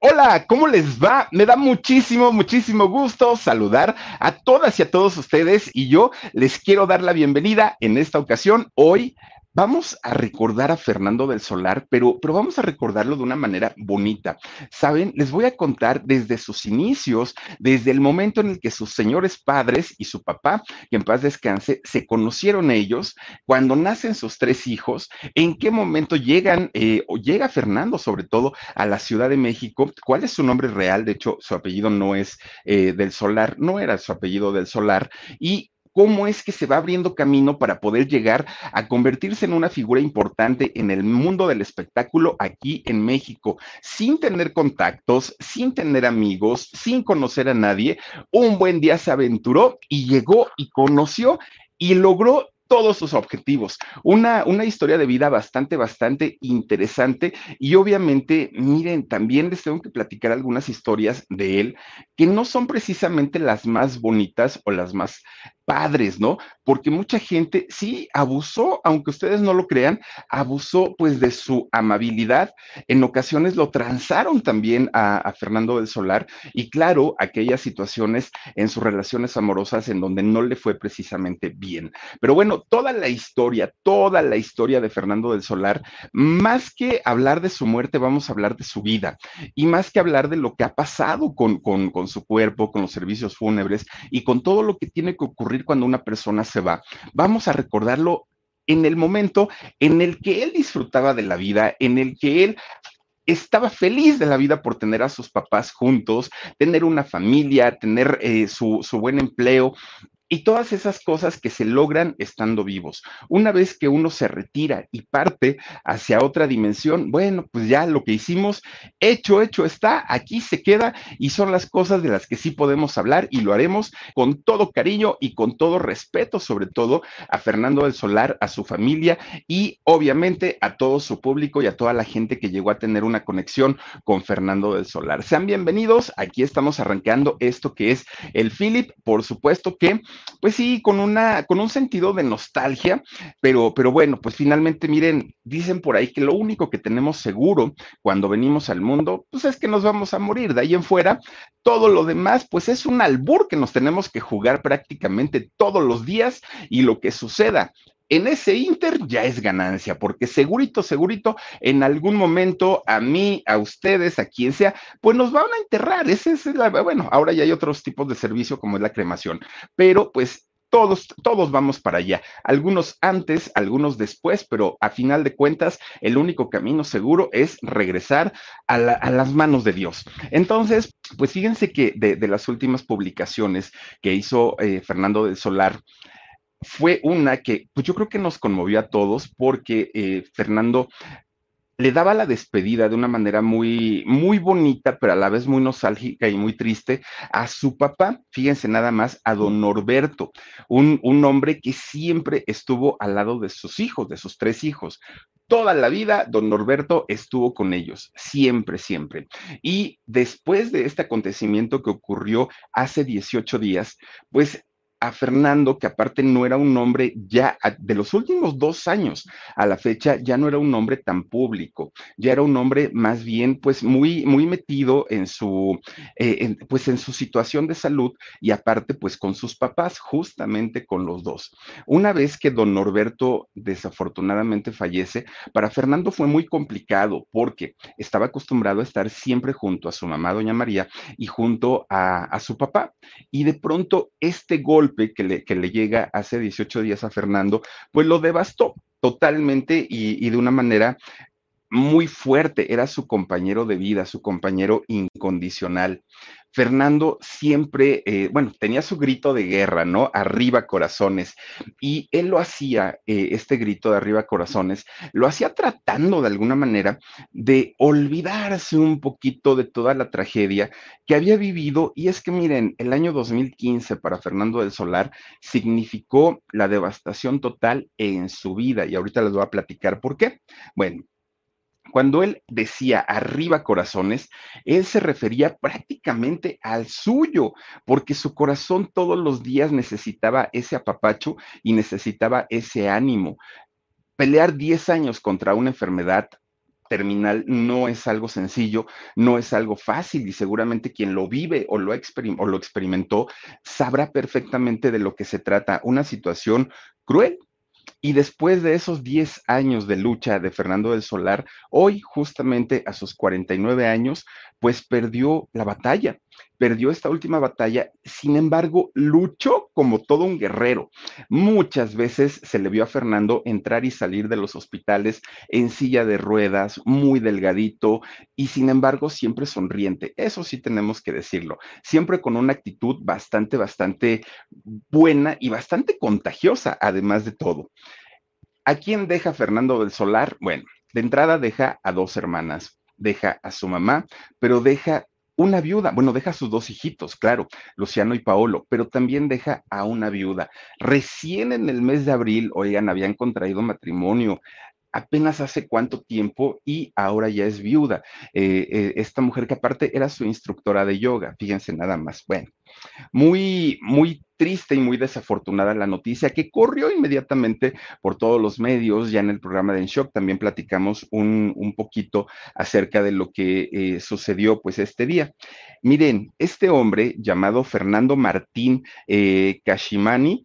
Hola, ¿cómo les va? Me da muchísimo, muchísimo gusto saludar a todas y a todos ustedes y yo les quiero dar la bienvenida en esta ocasión. Hoy Vamos a recordar a Fernando del Solar, pero, pero vamos a recordarlo de una manera bonita. Saben, les voy a contar desde sus inicios, desde el momento en el que sus señores padres y su papá, que en paz descanse, se conocieron ellos, cuando nacen sus tres hijos, en qué momento llegan eh, o llega Fernando sobre todo a la Ciudad de México, cuál es su nombre real, de hecho su apellido no es eh, del Solar, no era su apellido del Solar, y cómo es que se va abriendo camino para poder llegar a convertirse en una figura importante en el mundo del espectáculo aquí en México, sin tener contactos, sin tener amigos, sin conocer a nadie. Un buen día se aventuró y llegó y conoció y logró todos sus objetivos. Una, una historia de vida bastante, bastante interesante y obviamente, miren, también les tengo que platicar algunas historias de él que no son precisamente las más bonitas o las más padres, ¿no? Porque mucha gente sí abusó, aunque ustedes no lo crean, abusó pues de su amabilidad. En ocasiones lo transaron también a, Fernando del Solar y claro, aquellas situaciones en sus relaciones amorosas en donde no le fue precisamente bien. Pero bueno, toda la historia, toda la historia de Fernando del Solar, más que hablar de su muerte, vamos a hablar de su vida y más que hablar de lo que ha pasado con, con, su cuerpo, con los servicios fúnebres y con todo lo que tiene que ocurrir cuando una persona se va. Vamos a recordarlo en el momento en el que él disfrutaba de la vida, en el que él estaba feliz de la vida por tener a sus papás juntos, tener una familia, tener eh, su, su, buen empleo, y todas esas cosas que se logran estando vivos. Una vez que uno se retira y parte hacia otra dimensión, bueno, pues ya lo que hicimos, hecho, hecho está, aquí se queda y son las cosas de las que sí podemos hablar y lo haremos con todo cariño y con todo respeto, sobre todo a Fernando del Solar, a su familia y obviamente a todo su público y a toda la gente que llegó a tener una conexión con Fernando del Solar. Sean bienvenidos, aquí estamos arrancando esto que es el Philip, por supuesto que pues sí, con una, con un sentido de nostalgia, pero, pero bueno, pues finalmente, miren, dicen por ahí que lo único que tenemos seguro cuando venimos al mundo, pues es que nos vamos a morir. De ahí en fuera, todo lo demás, pues es un albur que nos tenemos que jugar prácticamente todos los días y lo que suceda en ese Inter ya es ganancia, porque segurito, segurito, en algún momento a mí, a ustedes, a quien sea, pues nos van a enterrar. Ese es la, bueno, ahora ya hay otros tipos de servicio como es la cremación, pero pues todos, todos vamos para allá. Algunos antes, algunos después, pero a final de cuentas, el único camino seguro es regresar a, las manos de Dios. Entonces, pues fíjense que de, las últimas publicaciones que hizo eh, Fernando del Solar, fue una que pues yo creo que nos conmovió a todos porque eh, Fernando le daba la despedida de una manera muy, muy bonita, pero a la vez muy nostálgica y muy triste a su papá, fíjense nada más, a don Norberto, un, un hombre que siempre estuvo al lado de sus hijos, de sus tres hijos. Toda la vida, don Norberto estuvo con ellos, siempre, siempre. Y después de este acontecimiento que ocurrió hace 18 días, pues a Fernando, que aparte no era un hombre ya de los últimos dos años a la fecha, ya no era un hombre tan público, ya era un hombre más bien pues muy, muy metido en su, eh, pues en su situación de salud y aparte pues con sus papás, justamente con los dos. Una vez que don Norberto desafortunadamente fallece, para Fernando fue muy complicado porque estaba acostumbrado a estar siempre junto a su mamá, doña María, y junto a, a su papá. Y de pronto este golpe que le, que le llega hace 18 días a Fernando, pues lo devastó totalmente y, y de una manera muy fuerte, era su compañero de vida, su compañero incondicional. Fernando siempre, eh, bueno, tenía su grito de guerra, ¿no? Arriba corazones. Y él lo hacía, eh, este grito de arriba corazones, lo hacía tratando de alguna manera de olvidarse un poquito de toda la tragedia que había vivido. Y es que miren, el año 2015 para Fernando del Solar significó la devastación total en su vida. Y ahorita les voy a platicar por qué. Bueno, cuando él decía arriba corazones, él se refería prácticamente al suyo, porque su corazón todos los días necesitaba ese apapacho y necesitaba ese ánimo. Pelear 10 años contra una enfermedad terminal no es algo sencillo, no es algo fácil y seguramente quien lo vive o lo, o lo experimentó sabrá perfectamente de lo que se trata. Una situación cruel, y después de esos 10 años de lucha de Fernando del Solar, hoy justamente a sus 49 años, pues perdió la batalla, perdió esta última batalla, sin embargo, luchó como todo un guerrero. Muchas veces se le vio a Fernando entrar y salir de los hospitales en silla de ruedas, muy delgadito y sin embargo siempre sonriente. Eso sí tenemos que decirlo, siempre con una actitud bastante, bastante buena y bastante contagiosa, además de todo. ¿A quién deja Fernando del Solar? Bueno, de entrada deja a dos hermanas, deja a su mamá, pero deja una viuda, bueno, deja a sus dos hijitos, claro, Luciano y Paolo, pero también deja a una viuda. Recién en el mes de abril, oigan, habían contraído matrimonio, apenas hace cuánto tiempo y ahora ya es viuda. Eh, eh, esta mujer que aparte era su instructora de yoga, fíjense nada más. Bueno, muy, muy triste y muy desafortunada la noticia que corrió inmediatamente por todos los medios. Ya en el programa de En Shock también platicamos un, poquito acerca de lo que eh, sucedió pues este día. Miren, este hombre llamado Fernando Martín eh, Kashimani,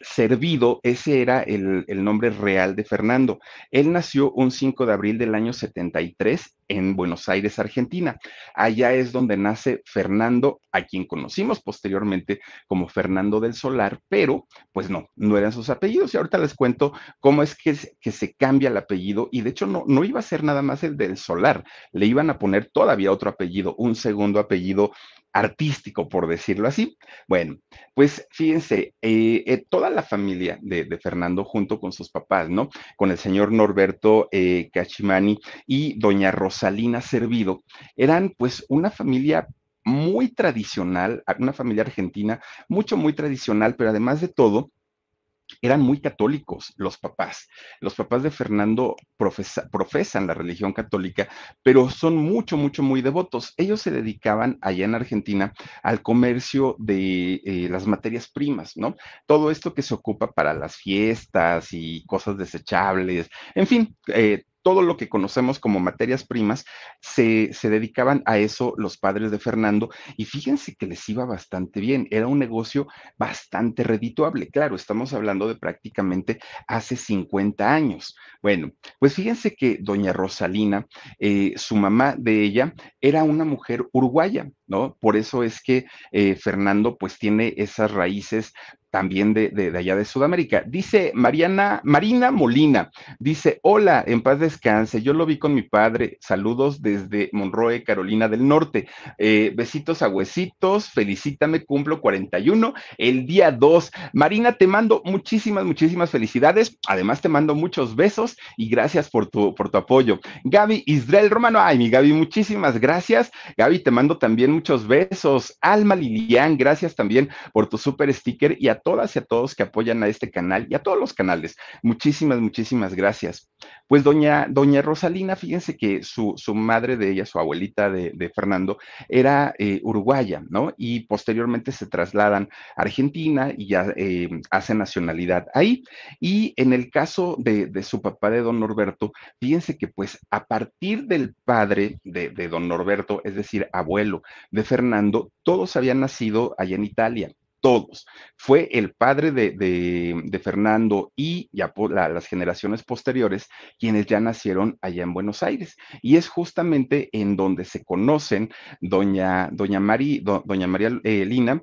Servido, ese era el, nombre real de Fernando. Él nació un 5 de abril del año 73 en Buenos Aires, Argentina. Allá es donde nace Fernando, a quien conocimos posteriormente como Fernando del Solar, pero pues no, no eran sus apellidos. Y ahorita les cuento cómo es que, que se cambia el apellido y de hecho no, no iba a ser nada más el del Solar, le iban a poner todavía otro apellido, un segundo apellido artístico, por decirlo así. Bueno, pues fíjense, eh, eh, toda la familia de, Fernando junto con sus papás, ¿no? Con el señor Norberto eh, Cachimani y doña Rosalina Servido, eran pues una familia muy tradicional, una familia argentina, mucho, muy tradicional, pero además de todo, eran muy católicos los papás. Los papás de Fernando profesan la religión católica, pero son mucho, mucho, muy devotos. Ellos se dedicaban allá en Argentina al comercio de eh, las materias primas, ¿no? Todo esto que se ocupa para las fiestas y cosas desechables, en fin, eh, todo lo que conocemos como materias primas, se, dedicaban a eso los padres de Fernando y fíjense que les iba bastante bien, era un negocio bastante redituable, claro, estamos hablando de prácticamente hace 50 años. Bueno, pues fíjense que doña Rosalina, eh, su mamá de ella, era una mujer uruguaya, ¿no? Por eso es que eh, Fernando pues tiene esas raíces también de, de, allá de Sudamérica. Dice Mariana, Marina Molina, dice, hola, en paz descanse, yo lo vi con mi padre, saludos desde Monroe, Carolina del Norte, eh, besitos a huesitos, felicítame, cumplo 41 el día 2. Marina, te mando muchísimas, muchísimas felicidades, además te mando muchos besos y gracias por tu, por tu apoyo. Gaby Israel Romano, ay, mi Gaby, muchísimas gracias. Gaby, te mando también muchos besos. Alma Lilian, gracias también por tu super sticker y a todas y a todos que apoyan a este canal y a todos los canales. Muchísimas, muchísimas gracias. Pues doña, doña Rosalina, fíjense que su, su madre de ella, su abuelita de, Fernando, era eh, uruguaya, ¿no? Y posteriormente se trasladan a Argentina y ya eh, hace nacionalidad ahí. Y en el caso de, de, su papá de don Norberto, fíjense que pues a partir del padre de, de don Norberto, es decir, abuelo de Fernando, todos habían nacido allá en Italia todos. Fue el padre de, Fernando y ya las generaciones posteriores quienes ya nacieron allá en Buenos Aires. Y es justamente en donde se conocen doña, doña, doña María eh, Lina.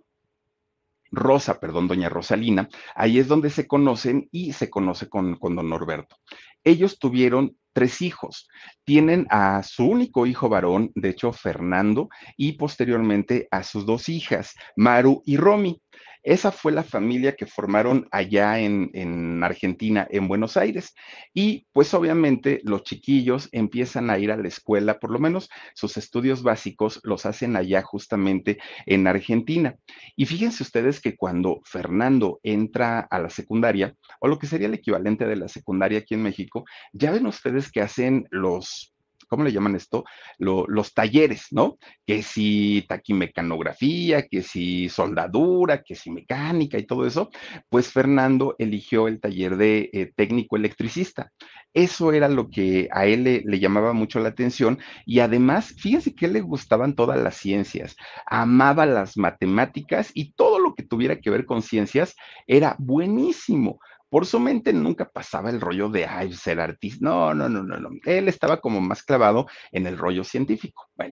Rosa, perdón, doña Rosalina, ahí es donde se conocen y se conoce con, con don Norberto. Ellos tuvieron tres hijos. Tienen a su único hijo varón, de hecho, Fernando, y posteriormente a sus dos hijas, Maru y Romy. Esa fue la familia que formaron allá en, Argentina, en Buenos Aires. Y pues obviamente los chiquillos empiezan a ir a la escuela, por lo menos sus estudios básicos los hacen allá justamente en Argentina. Y fíjense ustedes que cuando Fernando entra a la secundaria, o lo que sería el equivalente de la secundaria aquí en México, ya ven ustedes que hacen los ¿cómo le llaman esto? los talleres, ¿no? Que si taquimecanografía, que si soldadura, que si mecánica y todo eso, pues Fernando eligió el taller de eh, técnico electricista. Eso era lo que a él le, le, llamaba mucho la atención y además, fíjense que le gustaban todas las ciencias, amaba las matemáticas y todo lo que tuviera que ver con ciencias era buenísimo. Por su mente nunca pasaba el rollo de, ay, ser artista. No, no, no, no, no. Él estaba como más clavado en el rollo científico.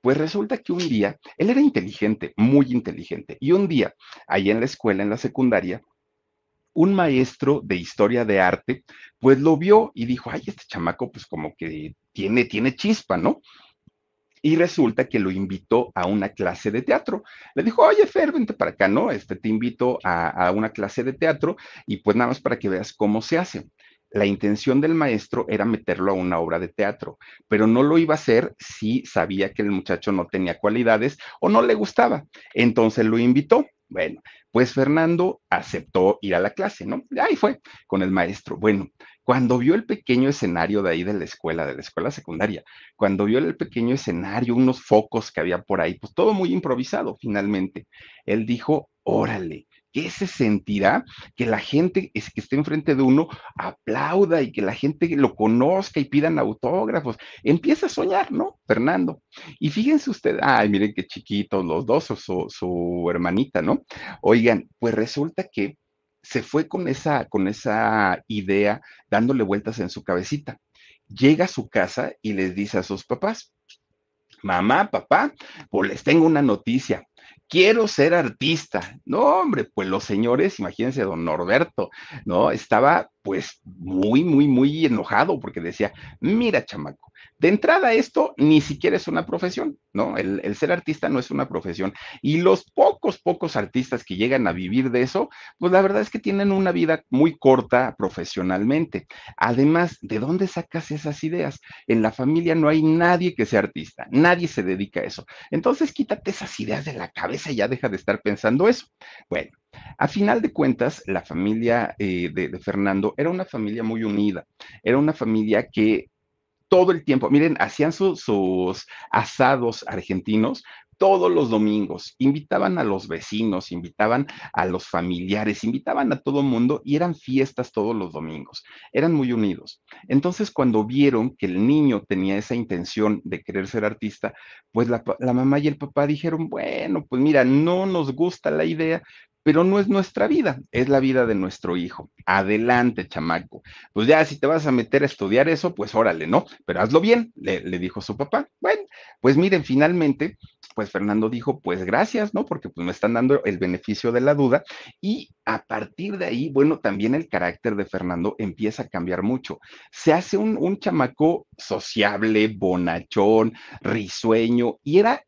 Pues resulta que un día, él era inteligente, muy inteligente, y un día, ahí en la escuela, en la secundaria, un maestro de historia de arte, pues lo vio y dijo, ay, este chamaco, pues como que tiene, tiene chispa, ¿no? y resulta que lo invitó a una clase de teatro. Le dijo, oye, Fer, vente para acá, ¿no? Este, te invito a, una clase de teatro y pues nada más para que veas cómo se hace. La intención del maestro era meterlo a una obra de teatro, pero no lo iba a hacer si sabía que el muchacho no tenía cualidades o no le gustaba. Entonces lo invitó. Bueno, pues Fernando aceptó ir a la clase, ¿no? Ahí fue con el maestro. Bueno, cuando vio el pequeño escenario de ahí de la escuela, de la escuela secundaria, cuando vio el pequeño escenario, unos focos que había por ahí, pues todo muy improvisado finalmente, él dijo, órale, ¿qué se sentirá que la gente es, que esté enfrente de uno aplauda y que la gente lo conozca y pidan autógrafos? Empieza a soñar, ¿no? Fernando. Y fíjense ustedes, ay, miren qué chiquitos los dos, o su, su hermanita, ¿no? Oigan, pues resulta que se fue con esa, con esa idea dándole vueltas en su cabecita. Llega a su casa y les dice a sus papás, mamá, papá, pues les tengo una noticia. Quiero ser artista. No, hombre, pues los señores, imagínense, don Norberto, ¿no? Estaba pues muy, muy, muy enojado porque decía, mira, chamaco, de entrada, esto ni siquiera es una profesión, ¿no? El, ser artista no es una profesión. Y los pocos, pocos artistas que llegan a vivir de eso, pues la verdad es que tienen una vida muy corta profesionalmente. Además, ¿de dónde sacas esas ideas? En la familia no hay nadie que sea artista, nadie se dedica a eso. Entonces, quítate esas ideas de la cabeza y ya deja de estar pensando eso. Bueno, a final de cuentas, la familia eh, de, Fernando era una familia muy unida, era una familia que todo el tiempo. Miren, hacían sus asados argentinos todos los domingos, invitaban a los vecinos, invitaban a los familiares, invitaban a todo el mundo y eran fiestas todos los domingos. Eran muy unidos. Entonces, cuando vieron que el niño tenía esa intención de querer ser artista, pues la mamá y el papá dijeron, bueno, pues mira, no nos gusta la idea, pero no es nuestra vida, es la vida de nuestro hijo. Adelante, chamaco. Pues ya, si te vas a meter a estudiar eso, pues órale, ¿no? Pero hazlo bien, le, dijo su papá. Bueno, pues miren, finalmente, pues Fernando dijo, pues gracias, ¿no? Porque pues me están dando el beneficio de la duda y a partir de ahí, bueno, también el carácter de Fernando empieza a cambiar mucho. Se hace un, un chamaco sociable, bonachón, risueño y era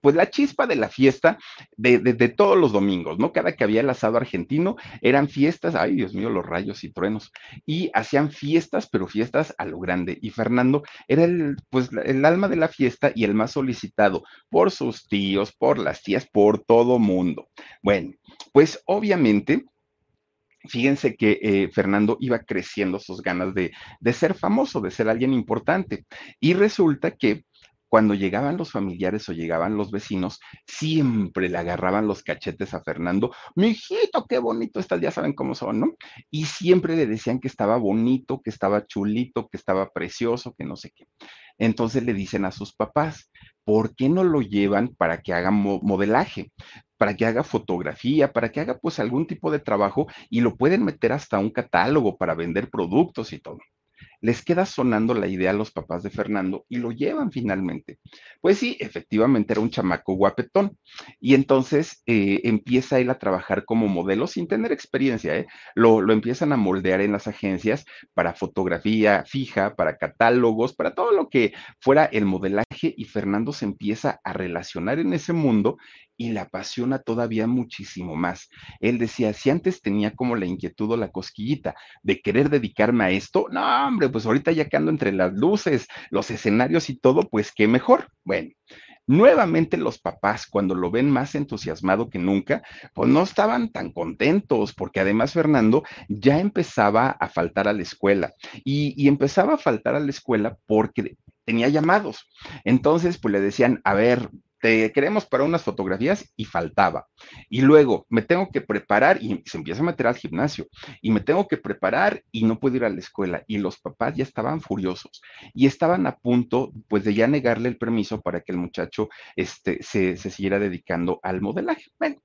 pues la chispa de la fiesta de, de, todos los domingos, ¿no? Cada que había el asado argentino eran fiestas, ay Dios mío, los rayos y truenos, y hacían fiestas, pero fiestas a lo grande. Y Fernando era el, pues, el alma de la fiesta y el más solicitado por sus tíos, por las tías, por todo mundo. Bueno, pues obviamente Fíjense que eh, Fernando iba creciendo sus ganas de, de, ser famoso, de ser alguien importante. Y resulta que cuando llegaban los familiares o llegaban los vecinos, siempre le agarraban los cachetes a Fernando. Mi hijito, qué bonito estás, ya saben cómo son, ¿no? Y siempre le decían que estaba bonito, que estaba chulito, que estaba precioso, que no sé qué. Entonces le dicen a sus papás, ¿por qué no lo llevan para que haga modelaje? para que haga fotografía, para que haga pues algún tipo de trabajo y lo pueden meter hasta un catálogo para vender productos y todo les queda sonando la idea a los papás de Fernando y lo llevan finalmente. Pues sí, efectivamente era un chamaco guapetón. Y entonces eh, empieza él a trabajar como modelo sin tener experiencia. ¿eh? Lo, lo empiezan a moldear en las agencias para fotografía fija, para catálogos, para todo lo que fuera el modelaje y Fernando se empieza a relacionar en ese mundo y le apasiona todavía muchísimo más. Él decía, si antes tenía como la inquietud o la cosquillita de querer dedicarme a esto, no, hombre, pues ahorita ya que ando entre las luces, los escenarios y todo, pues qué mejor. Bueno, Nuevamente los papás, cuando lo ven más entusiasmado que nunca, pues no estaban tan contentos, porque además Fernando ya empezaba a faltar a la escuela y, y, empezaba a faltar a la escuela porque tenía llamados. Entonces, pues le decían, a ver, te queremos para unas fotografías y faltaba. Y luego me tengo que preparar y se empieza a meter al gimnasio y me tengo que preparar y no puedo ir a la escuela. Y los papás ya estaban furiosos y estaban a punto pues de ya negarle el permiso para que el muchacho este, se, se siguiera dedicando al modelaje. Bueno,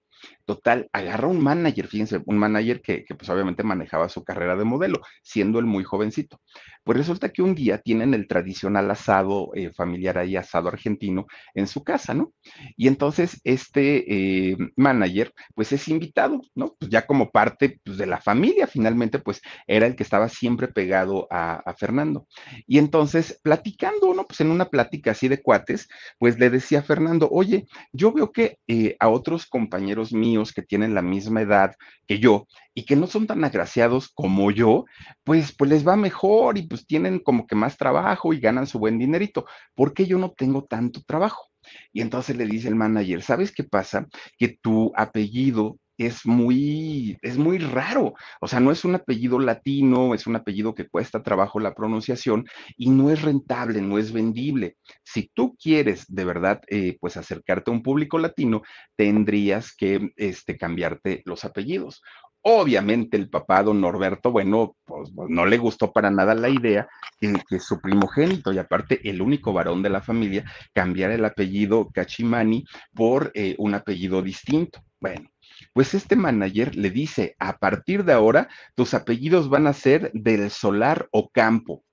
Total, agarra un manager, fíjense, un manager que, pues obviamente manejaba su carrera de modelo, siendo él muy jovencito. Pues resulta que un día tienen el tradicional asado eh, familiar ahí, asado argentino, en su casa, ¿no? Y entonces este eh, manager, pues es invitado, ¿no? Pues ya como parte pues, de la familia, finalmente, pues era el que estaba siempre pegado a, a, Fernando. Y entonces, platicando, ¿no? Pues en una plática así de cuates, pues le decía a Fernando, oye, yo veo que eh, a otros compañeros míos que tienen la misma edad que yo y que no son tan agraciados como yo, pues, pues les va mejor y pues tienen como que más trabajo y ganan su buen dinerito. ¿Por qué yo no tengo tanto trabajo? Y entonces le dice el manager, ¿sabes qué pasa? Que tu apellido es muy, es muy raro. O sea, no es un apellido latino, es un apellido que cuesta trabajo la pronunciación y no es rentable, no es vendible. Si tú quieres de verdad, eh, pues acercarte a un público latino, tendrías que este, cambiarte los apellidos. Obviamente el papá, don Norberto, bueno, pues, pues no le gustó para nada la idea que, que, su primogénito y aparte el único varón de la familia cambiara el apellido Cachimani por eh, un apellido distinto. Bueno, pues este manager le dice, a partir de ahora, tus apellidos van a ser del Solar o Campo.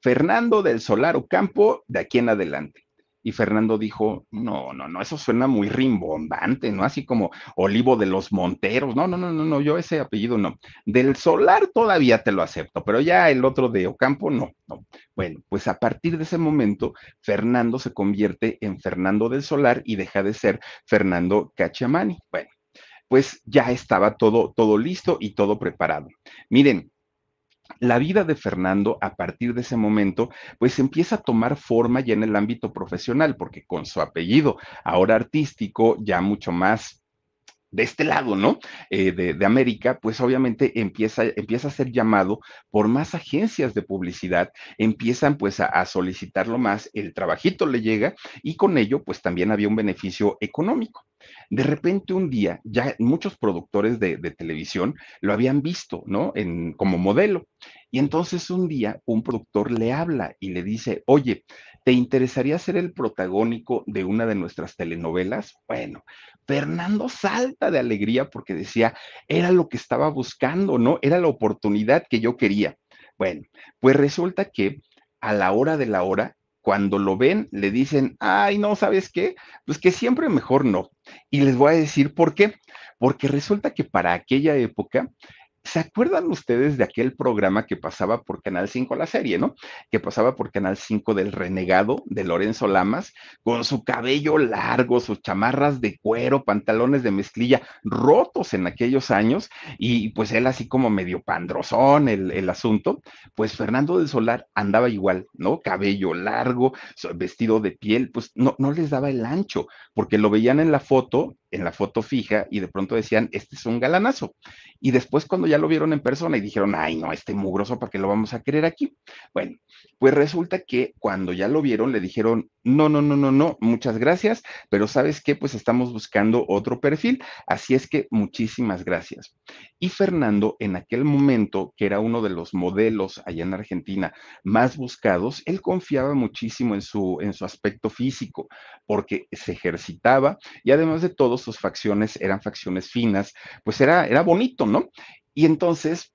Fernando del Solar o Campo de aquí en adelante. Y Fernando dijo, no, no, no, eso suena muy rimbombante, ¿no? Así como Olivo de los Monteros. No, no, no, no, no, yo ese apellido no. Del Solar todavía te lo acepto, pero ya el otro de Ocampo no, no. Bueno, pues a partir de ese momento, Fernando se convierte en Fernando del Solar y deja de ser Fernando Cachamani. Bueno, pues ya estaba todo, todo listo y todo preparado. Miren, la vida de Fernando a partir de ese momento, pues empieza a tomar forma ya en el ámbito profesional, porque con su apellido, ahora artístico, ya mucho más de este lado, ¿no? Eh, de, de, América, pues obviamente empieza, empieza a ser llamado por más agencias de publicidad, empiezan pues a, a, solicitarlo más, el trabajito le llega y con ello pues también había un beneficio económico. De repente un día, ya muchos productores de, de televisión lo habían visto, ¿no? En, como modelo. Y entonces un día un productor le habla y le dice, oye, ¿te interesaría ser el protagónico de una de nuestras telenovelas? Bueno, Fernando salta de alegría porque decía, era lo que estaba buscando, ¿no? Era la oportunidad que yo quería. Bueno, pues resulta que a la hora de la hora, cuando lo ven, le dicen, ay, no, ¿sabes qué? Pues que siempre mejor no. Y les voy a decir por qué. Porque resulta que para aquella época ¿Se acuerdan ustedes de aquel programa que pasaba por Canal 5, la serie, ¿no? Que pasaba por Canal 5 del renegado de Lorenzo Lamas, con su cabello largo, sus chamarras de cuero, pantalones de mezclilla rotos en aquellos años, y pues él así como medio pandrozón el, el asunto, pues Fernando del Solar andaba igual, ¿no? Cabello largo, vestido de piel, pues no, no les daba el ancho, porque lo veían en la foto en la foto fija y de pronto decían, este es un galanazo. Y después cuando ya lo vieron en persona y dijeron, ay, no, este mugroso, ¿para qué lo vamos a querer aquí? Bueno, pues resulta que cuando ya lo vieron le dijeron, no, no, no, no, no, muchas gracias, pero sabes qué, pues estamos buscando otro perfil, así es que muchísimas gracias. Y Fernando, en aquel momento, que era uno de los modelos allá en Argentina más buscados, él confiaba muchísimo en su, en su aspecto físico, porque se ejercitaba y además de todo, sus facciones eran facciones finas, pues era, era bonito, ¿no? Y entonces,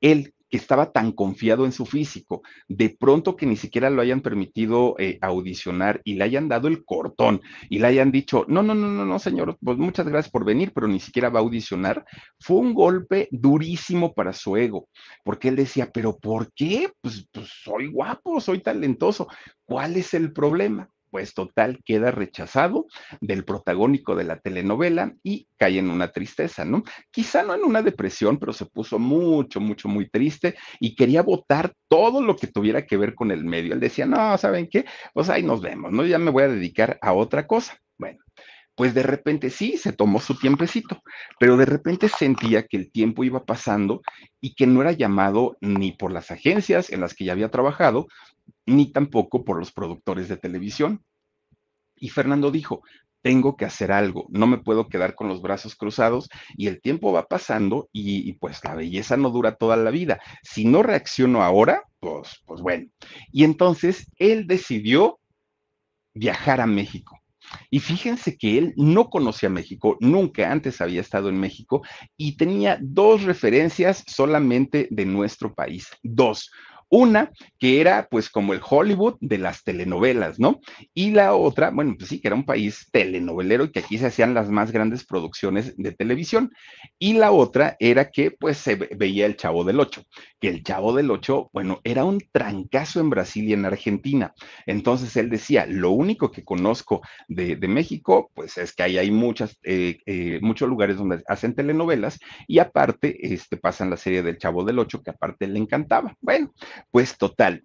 él que estaba tan confiado en su físico, de pronto que ni siquiera lo hayan permitido eh, audicionar y le hayan dado el cortón y le hayan dicho, no, no, no, no, no, señor, pues muchas gracias por venir, pero ni siquiera va a audicionar, fue un golpe durísimo para su ego, porque él decía, pero ¿por qué? Pues, pues soy guapo, soy talentoso, ¿cuál es el problema? Pues total queda rechazado del protagónico de la telenovela y cae en una tristeza, ¿no? Quizá no en una depresión, pero se puso mucho, mucho, muy triste y quería votar todo lo que tuviera que ver con el medio. Él decía, no, ¿saben qué? Pues ahí nos vemos, ¿no? Ya me voy a dedicar a otra cosa. Bueno, pues de repente sí, se tomó su tiempecito, pero de repente sentía que el tiempo iba pasando y que no era llamado ni por las agencias en las que ya había trabajado, ni tampoco por los productores de televisión. Y Fernando dijo, tengo que hacer algo, no me puedo quedar con los brazos cruzados y el tiempo va pasando y, pues la belleza no dura toda la vida. Si no reacciono ahora, pues, pues bueno. Y entonces él decidió viajar a México. Y fíjense que él no conocía México, nunca antes había estado en México y tenía dos referencias solamente de nuestro país, dos. Una que era pues como el Hollywood de las telenovelas, ¿no? Y la otra, bueno, pues sí, que era un país telenovelero y que aquí se hacían las más grandes producciones de televisión. Y la otra era que pues se veía el Chavo del Ocho, que el Chavo del Ocho, bueno, era un trancazo en Brasil y en Argentina. Entonces él decía, lo único que conozco de, México, pues es que ahí hay muchas, eh, eh, muchos lugares donde hacen telenovelas y aparte este, pasan la serie del Chavo del Ocho, que aparte le encantaba. Bueno, pues total,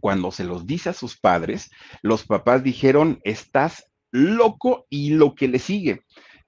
cuando se los dice a sus padres, los papás dijeron, estás loco y lo que le sigue.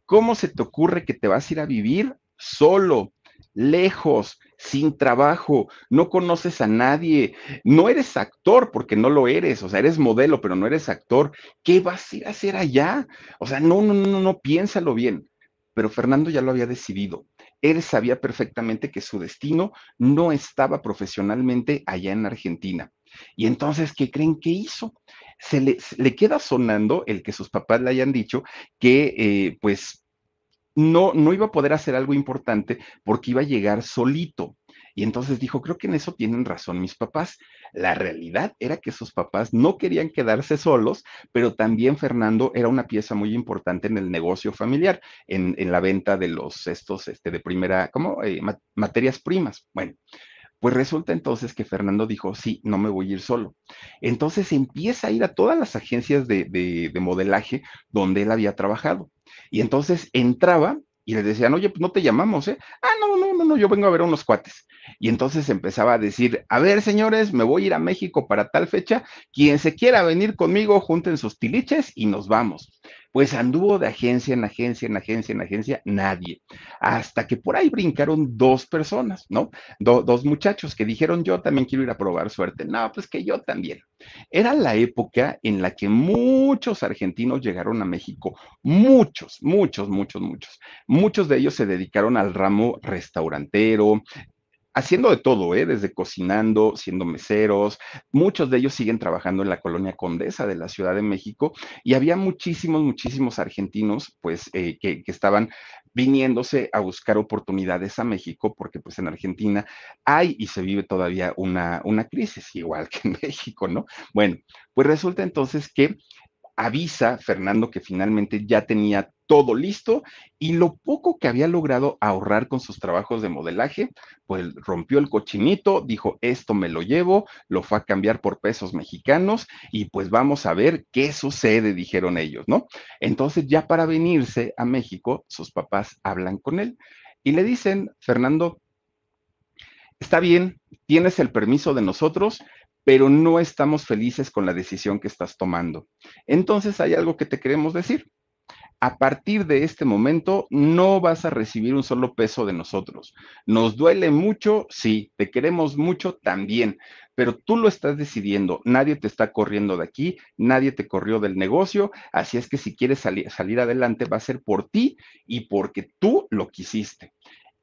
¿Cómo se te ocurre que te vas a ir a vivir solo, lejos, sin trabajo, no conoces a nadie, no eres actor porque no lo eres, o sea, eres modelo, pero no eres actor. ¿Qué vas a ir a hacer allá? O sea, no, no, no, no, piénsalo bien. Pero Fernando ya lo había decidido. Él sabía perfectamente que su destino no estaba profesionalmente allá en Argentina. Y entonces, ¿qué creen que hizo? Se le, queda sonando el que sus papás le hayan dicho que, eh, pues, no, no iba a poder hacer algo importante porque iba a llegar solito. Y entonces dijo, creo que en eso tienen razón mis papás. La realidad era que sus papás no querían quedarse solos, pero también Fernando era una pieza muy importante en el negocio familiar, en, la venta de los estos este, de primera, ¿cómo? Eh, materias primas. Bueno, pues resulta entonces que Fernando dijo, sí, no me voy a ir solo. Entonces empieza a ir a todas las agencias de, modelaje donde él había trabajado. Y entonces entraba y le decían, oye, pues no te llamamos, ¿eh? Ah, no, no, no, no, yo vengo a ver a unos cuates. Y entonces empezaba a decir, a ver, señores, me voy a ir a México para tal fecha, quien se quiera venir conmigo, junten sus tiliches y nos vamos. Pues anduvo de agencia en agencia, en agencia, en agencia, nadie. Hasta que por ahí brincaron dos personas, ¿no? dos muchachos que dijeron, yo también quiero ir a probar suerte. No, pues que yo también. Era la época en la que muchos argentinos llegaron a México, muchos, muchos, muchos, muchos. Muchos de ellos se dedicaron al ramo restaurantero, haciendo de todo, ¿eh? desde cocinando, siendo meseros. Muchos de ellos siguen trabajando en la colonia Condesa de la Ciudad de México y había muchísimos, muchísimos argentinos, pues, eh, que, que, estaban viniéndose a buscar oportunidades a México, porque pues en Argentina hay y se vive todavía una, una crisis, igual que en México, ¿no? Bueno, pues resulta entonces que avisa Fernando que finalmente ya tenía todo listo y lo poco que había logrado ahorrar con sus trabajos de modelaje, pues rompió el cochinito, dijo, esto me lo llevo, lo fue a cambiar por pesos mexicanos y pues vamos a ver qué sucede, dijeron ellos, ¿no? Entonces ya para venirse a México, sus papás hablan con él y le dicen, Fernando, está bien, tienes el permiso de nosotros, pero no estamos felices con la decisión que estás tomando. Entonces hay algo que te queremos decir a partir de este momento no vas a recibir un solo peso de nosotros. Nos duele mucho, sí, te queremos mucho también, pero tú lo estás decidiendo, nadie te está corriendo de aquí, nadie te corrió del negocio, así es que si quieres salir, salir adelante va a ser por ti y porque tú lo quisiste.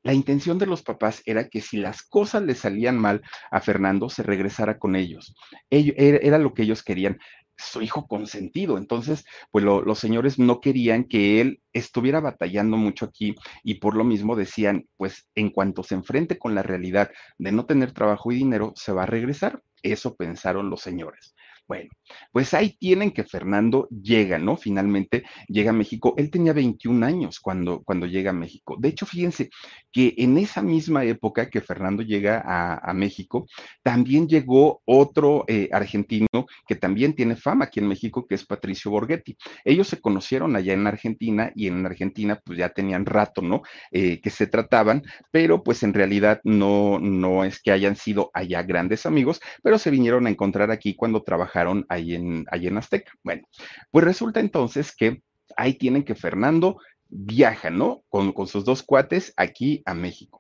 La intención de los papás era que si las cosas le salían mal a Fernando, se regresara con ellos. era, lo que ellos querían su hijo consentido. Entonces, pues los señores no querían que él estuviera batallando mucho aquí y por lo mismo decían, pues en cuanto se enfrente con la realidad de no tener trabajo y dinero, se va a regresar. Eso pensaron los señores. Bueno, pues ahí tienen que Fernando llega, ¿no? Finalmente llega a México. Él tenía 21 años cuando, cuando llega a México. De hecho, fíjense que en esa misma época que Fernando llega a, México, también llegó otro eh, argentino que también tiene fama aquí en México, que es Patricio Borghetti. Ellos se conocieron allá en Argentina y en Argentina pues ya tenían rato, ¿no? Eh, que se trataban, pero pues en realidad no, no es que hayan sido allá grandes amigos, pero se vinieron a encontrar aquí cuando trabajaron ahí en, ahí en Azteca. Bueno, pues resulta entonces que ahí tienen que Fernando viaja, ¿no? Con, con sus dos cuates aquí a México.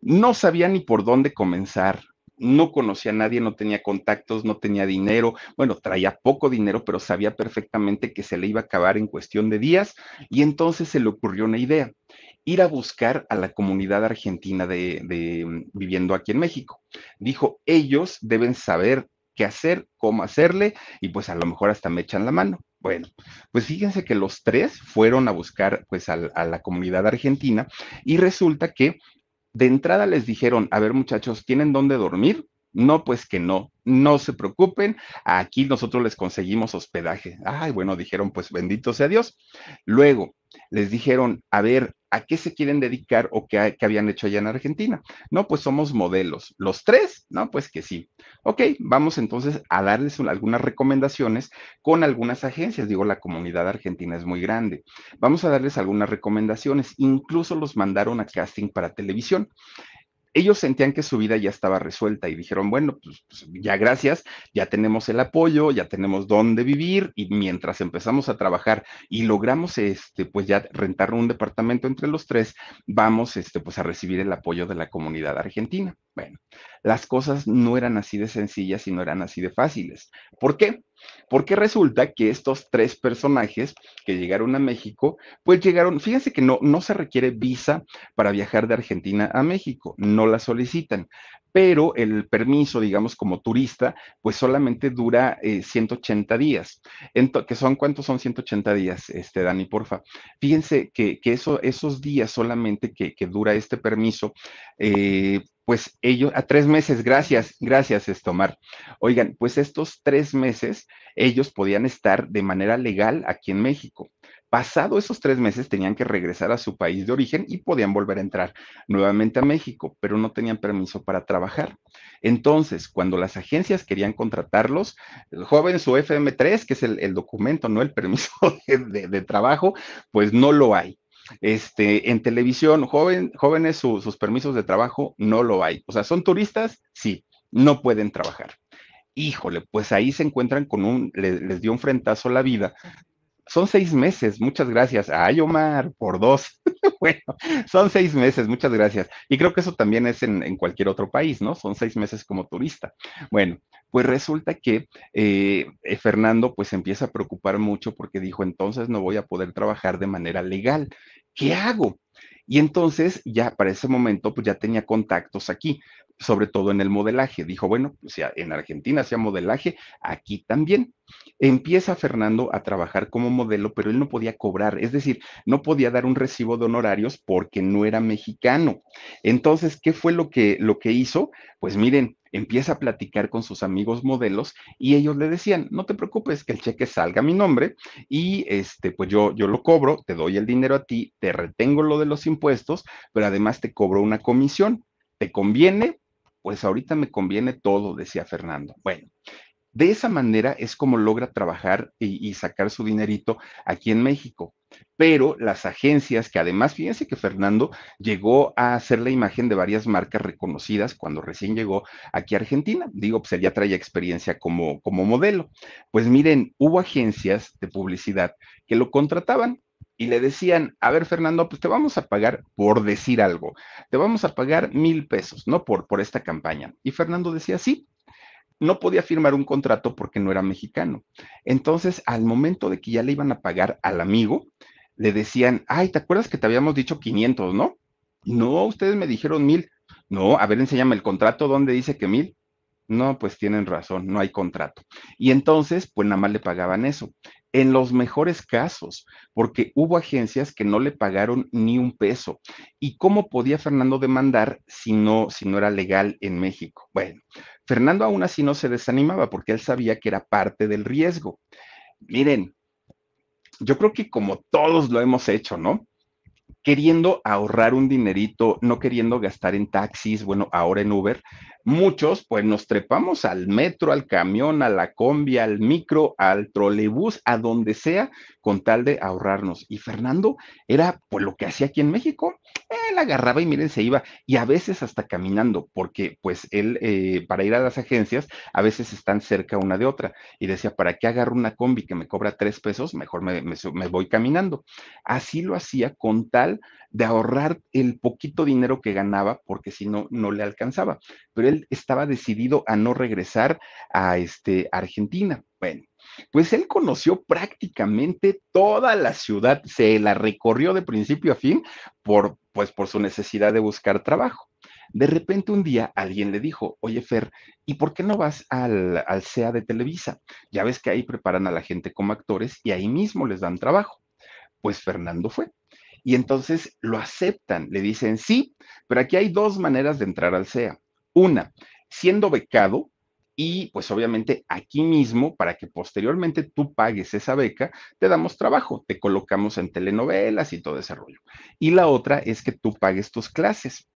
No sabía ni por dónde comenzar no conocía a nadie, no tenía contactos, no tenía dinero, bueno, traía poco dinero, pero sabía perfectamente que se le iba a acabar en cuestión de días y entonces se le ocurrió una idea, ir a buscar a la comunidad argentina de mm, viviendo aquí en México. Dijo, ellos deben saber qué hacer, cómo hacerle, y pues a lo mejor hasta me echan la mano. Bueno, pues fíjense que los tres fueron a buscar pues a, la comunidad argentina y resulta que de entrada les dijeron, a ver muchachos, ¿tienen dónde dormir? No, pues que no, no se preocupen, aquí nosotros les conseguimos hospedaje. Ay, bueno, dijeron, pues bendito sea Dios. Luego les dijeron, a ver, ¿a qué se quieren dedicar o qué, habían hecho allá en Argentina? No, pues somos modelos. ¿Los tres? No, pues que sí. Ok, vamos entonces a darles algunas recomendaciones con algunas agencias. Digo, la comunidad argentina es muy grande. Vamos a darles algunas recomendaciones. Incluso los mandaron a casting para televisión ellos sentían que su vida ya estaba resuelta y dijeron, bueno, pues, pues, ya gracias, ya tenemos el apoyo, ya tenemos dónde vivir y mientras empezamos a trabajar y logramos, este, pues ya rentar un departamento entre los tres, vamos, este, pues a recibir el apoyo de la comunidad argentina. Bueno, las cosas no eran así de sencillas y no eran así de fáciles. ¿Por qué? Porque resulta que estos tres personajes que llegaron a México, pues llegaron, fíjense que no, no se requiere visa para viajar de Argentina a México, no la solicitan, pero el permiso, digamos, como turista, pues solamente dura 180 eh, días. que son, ¿cuántos son 180 días, este, Dani, porfa? Fíjense que, eso, esos días solamente que, dura este permiso, eh, pues ellos, a tres meses, gracias, gracias, Estomar. Oigan, pues estos tres meses ellos podían estar de manera legal aquí en México. Pasado esos tres meses tenían que regresar a su país de origen y podían volver a entrar nuevamente a México, pero no tenían permiso para trabajar. Entonces, cuando las agencias querían contratarlos, el joven su FM3, que es el, documento, no el permiso de trabajo, pues no lo hay. Este, en televisión, jóvenes, sus permisos de trabajo no lo hay. O sea, ¿son turistas? Sí, no pueden trabajar. Híjole, pues ahí se encuentran con un, les dio un frentazo la vida son seis meses, muchas gracias. Ay, Omar, por dos. bueno, son seis meses, muchas gracias. Y creo que eso también es en, cualquier otro país, ¿no? Son seis meses como turista. Bueno, pues resulta que eh, eh, Fernando pues empieza a preocupar mucho porque dijo, entonces no voy a poder trabajar de manera legal. ¿Qué hago? Y entonces ya para ese momento pues ya tenía contactos aquí, sobre todo en el modelaje. Dijo, bueno, pues en Argentina hacía modelaje, aquí también. Empieza Fernando a trabajar como modelo, pero él no podía cobrar, es decir, no podía dar un recibo de honorarios porque no era mexicano. Entonces, ¿qué fue lo que, lo que hizo? Pues miren, empieza a platicar con sus amigos modelos y ellos le decían, no te preocupes, que el cheque salga a mi nombre y este, pues yo, yo lo cobro, te doy el dinero a ti, te retengo lo de los impuestos, pero además te cobro una comisión. ¿Te conviene? Pues ahorita me conviene todo, decía Fernando. Bueno, de esa manera es como logra trabajar y, sacar su dinerito aquí en México. Pero las agencias, que además, fíjense que Fernando llegó a hacer la imagen de varias marcas reconocidas cuando recién llegó aquí a Argentina. Digo, pues él ya traía experiencia como, como modelo. Pues miren, hubo agencias de publicidad que lo contrataban y le decían, a ver, Fernando, pues te vamos a pagar por decir algo, te vamos a pagar mil pesos, ¿no? Por, por esta campaña. Y Fernando decía, sí, no podía firmar un contrato porque no era mexicano. Entonces, al momento de que ya le iban a pagar al amigo, le decían, ay, ¿te acuerdas que te habíamos dicho 500, no? No, ustedes me dijeron mil. No, a ver, enséñame el contrato donde dice que mil. No, pues tienen razón, no hay contrato. Y entonces, pues nada más le pagaban eso. En los mejores casos, porque hubo agencias que no le pagaron ni un peso. ¿Y cómo podía Fernando demandar si no, si no era legal en México? Bueno, Fernando aún así no se desanimaba porque él sabía que era parte del riesgo. Miren, yo creo que como todos lo hemos hecho, ¿no? Queriendo ahorrar un dinerito, no queriendo gastar en taxis, bueno, ahora en Uber, muchos pues nos trepamos al metro, al camión, a la combi, al micro, al trolebús, a donde sea, con tal de ahorrarnos. Y Fernando era pues lo que hacía aquí en México, él agarraba y miren, se iba, y a veces hasta caminando, porque pues él eh, para ir a las agencias a veces están cerca una de otra, y decía, ¿para qué agarro una combi que me cobra tres pesos? Mejor me, me voy caminando. Así lo hacía con tal de ahorrar el poquito dinero que ganaba, porque si no, no le alcanzaba. Pero él estaba decidido a no regresar a este, Argentina. Bueno, pues él conoció prácticamente toda la ciudad, se la recorrió de principio a fin por, pues, por su necesidad de buscar trabajo. De repente un día alguien le dijo, oye Fer, ¿y por qué no vas al, al CEA de Televisa? Ya ves que ahí preparan a la gente como actores y ahí mismo les dan trabajo. Pues Fernando fue. Y entonces lo aceptan, le dicen sí, pero aquí hay dos maneras de entrar al CEA. Una, siendo becado, y pues obviamente aquí mismo, para que posteriormente tú pagues esa beca, te damos trabajo, te colocamos en telenovelas y todo ese rollo. Y la otra es que tú pagues tus clases.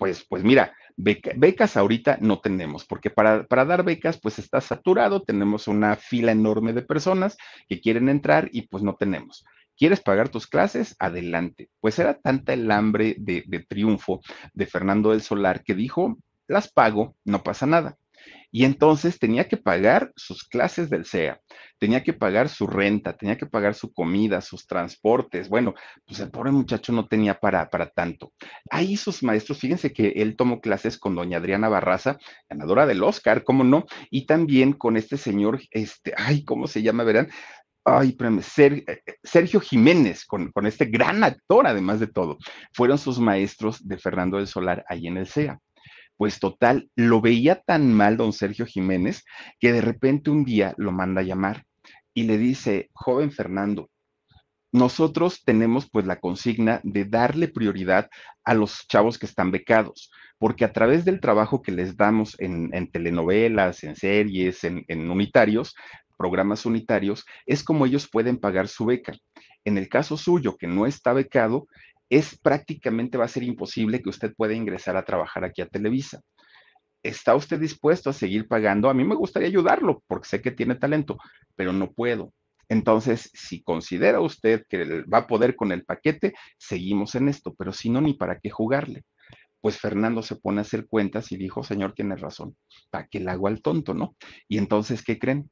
pues, pues mira, becas ahorita no tenemos, porque para, para, dar becas, pues está saturado, tenemos una fila enorme de personas que quieren entrar y pues no tenemos. ¿Quieres pagar tus clases? Adelante. Pues era tanta el hambre de, de triunfo de Fernando del Solar que dijo, las pago, no pasa nada. Y entonces tenía que pagar sus clases del CEA, tenía que pagar su renta, tenía que pagar su comida, sus transportes. Bueno, pues el pobre muchacho no tenía para, para tanto. Ahí sus maestros, fíjense que él tomó clases con doña Adriana Barraza, ganadora del Oscar, ¿cómo no? Y también con este señor, este, ay, ¿cómo se llama? Verán, ay, eh, eh, Sergio Jiménez, con, con, este gran actor, además de todo, fueron sus maestros de Fernando del Solar ahí en el CEA. Pues total, lo veía tan mal don Sergio Jiménez que de repente un día lo manda a llamar y le dice, joven Fernando, nosotros tenemos pues la consigna de darle prioridad a los chavos que están becados, porque a través del trabajo que les damos en, telenovelas, en series, en, en unitarios, programas unitarios, es como ellos pueden pagar su beca. En el caso suyo, que no está becado, es prácticamente va a ser imposible que usted pueda ingresar a trabajar aquí a Televisa. ¿Está usted dispuesto a seguir pagando? A mí me gustaría ayudarlo porque sé que tiene talento, pero no puedo. Entonces, si considera usted que va a poder con el paquete, seguimos en esto, pero si no, ni para qué jugarle. Pues Fernando se pone a hacer cuentas y dijo, señor, tiene razón, ¿para qué le hago al tonto, no? Y entonces, ¿qué creen?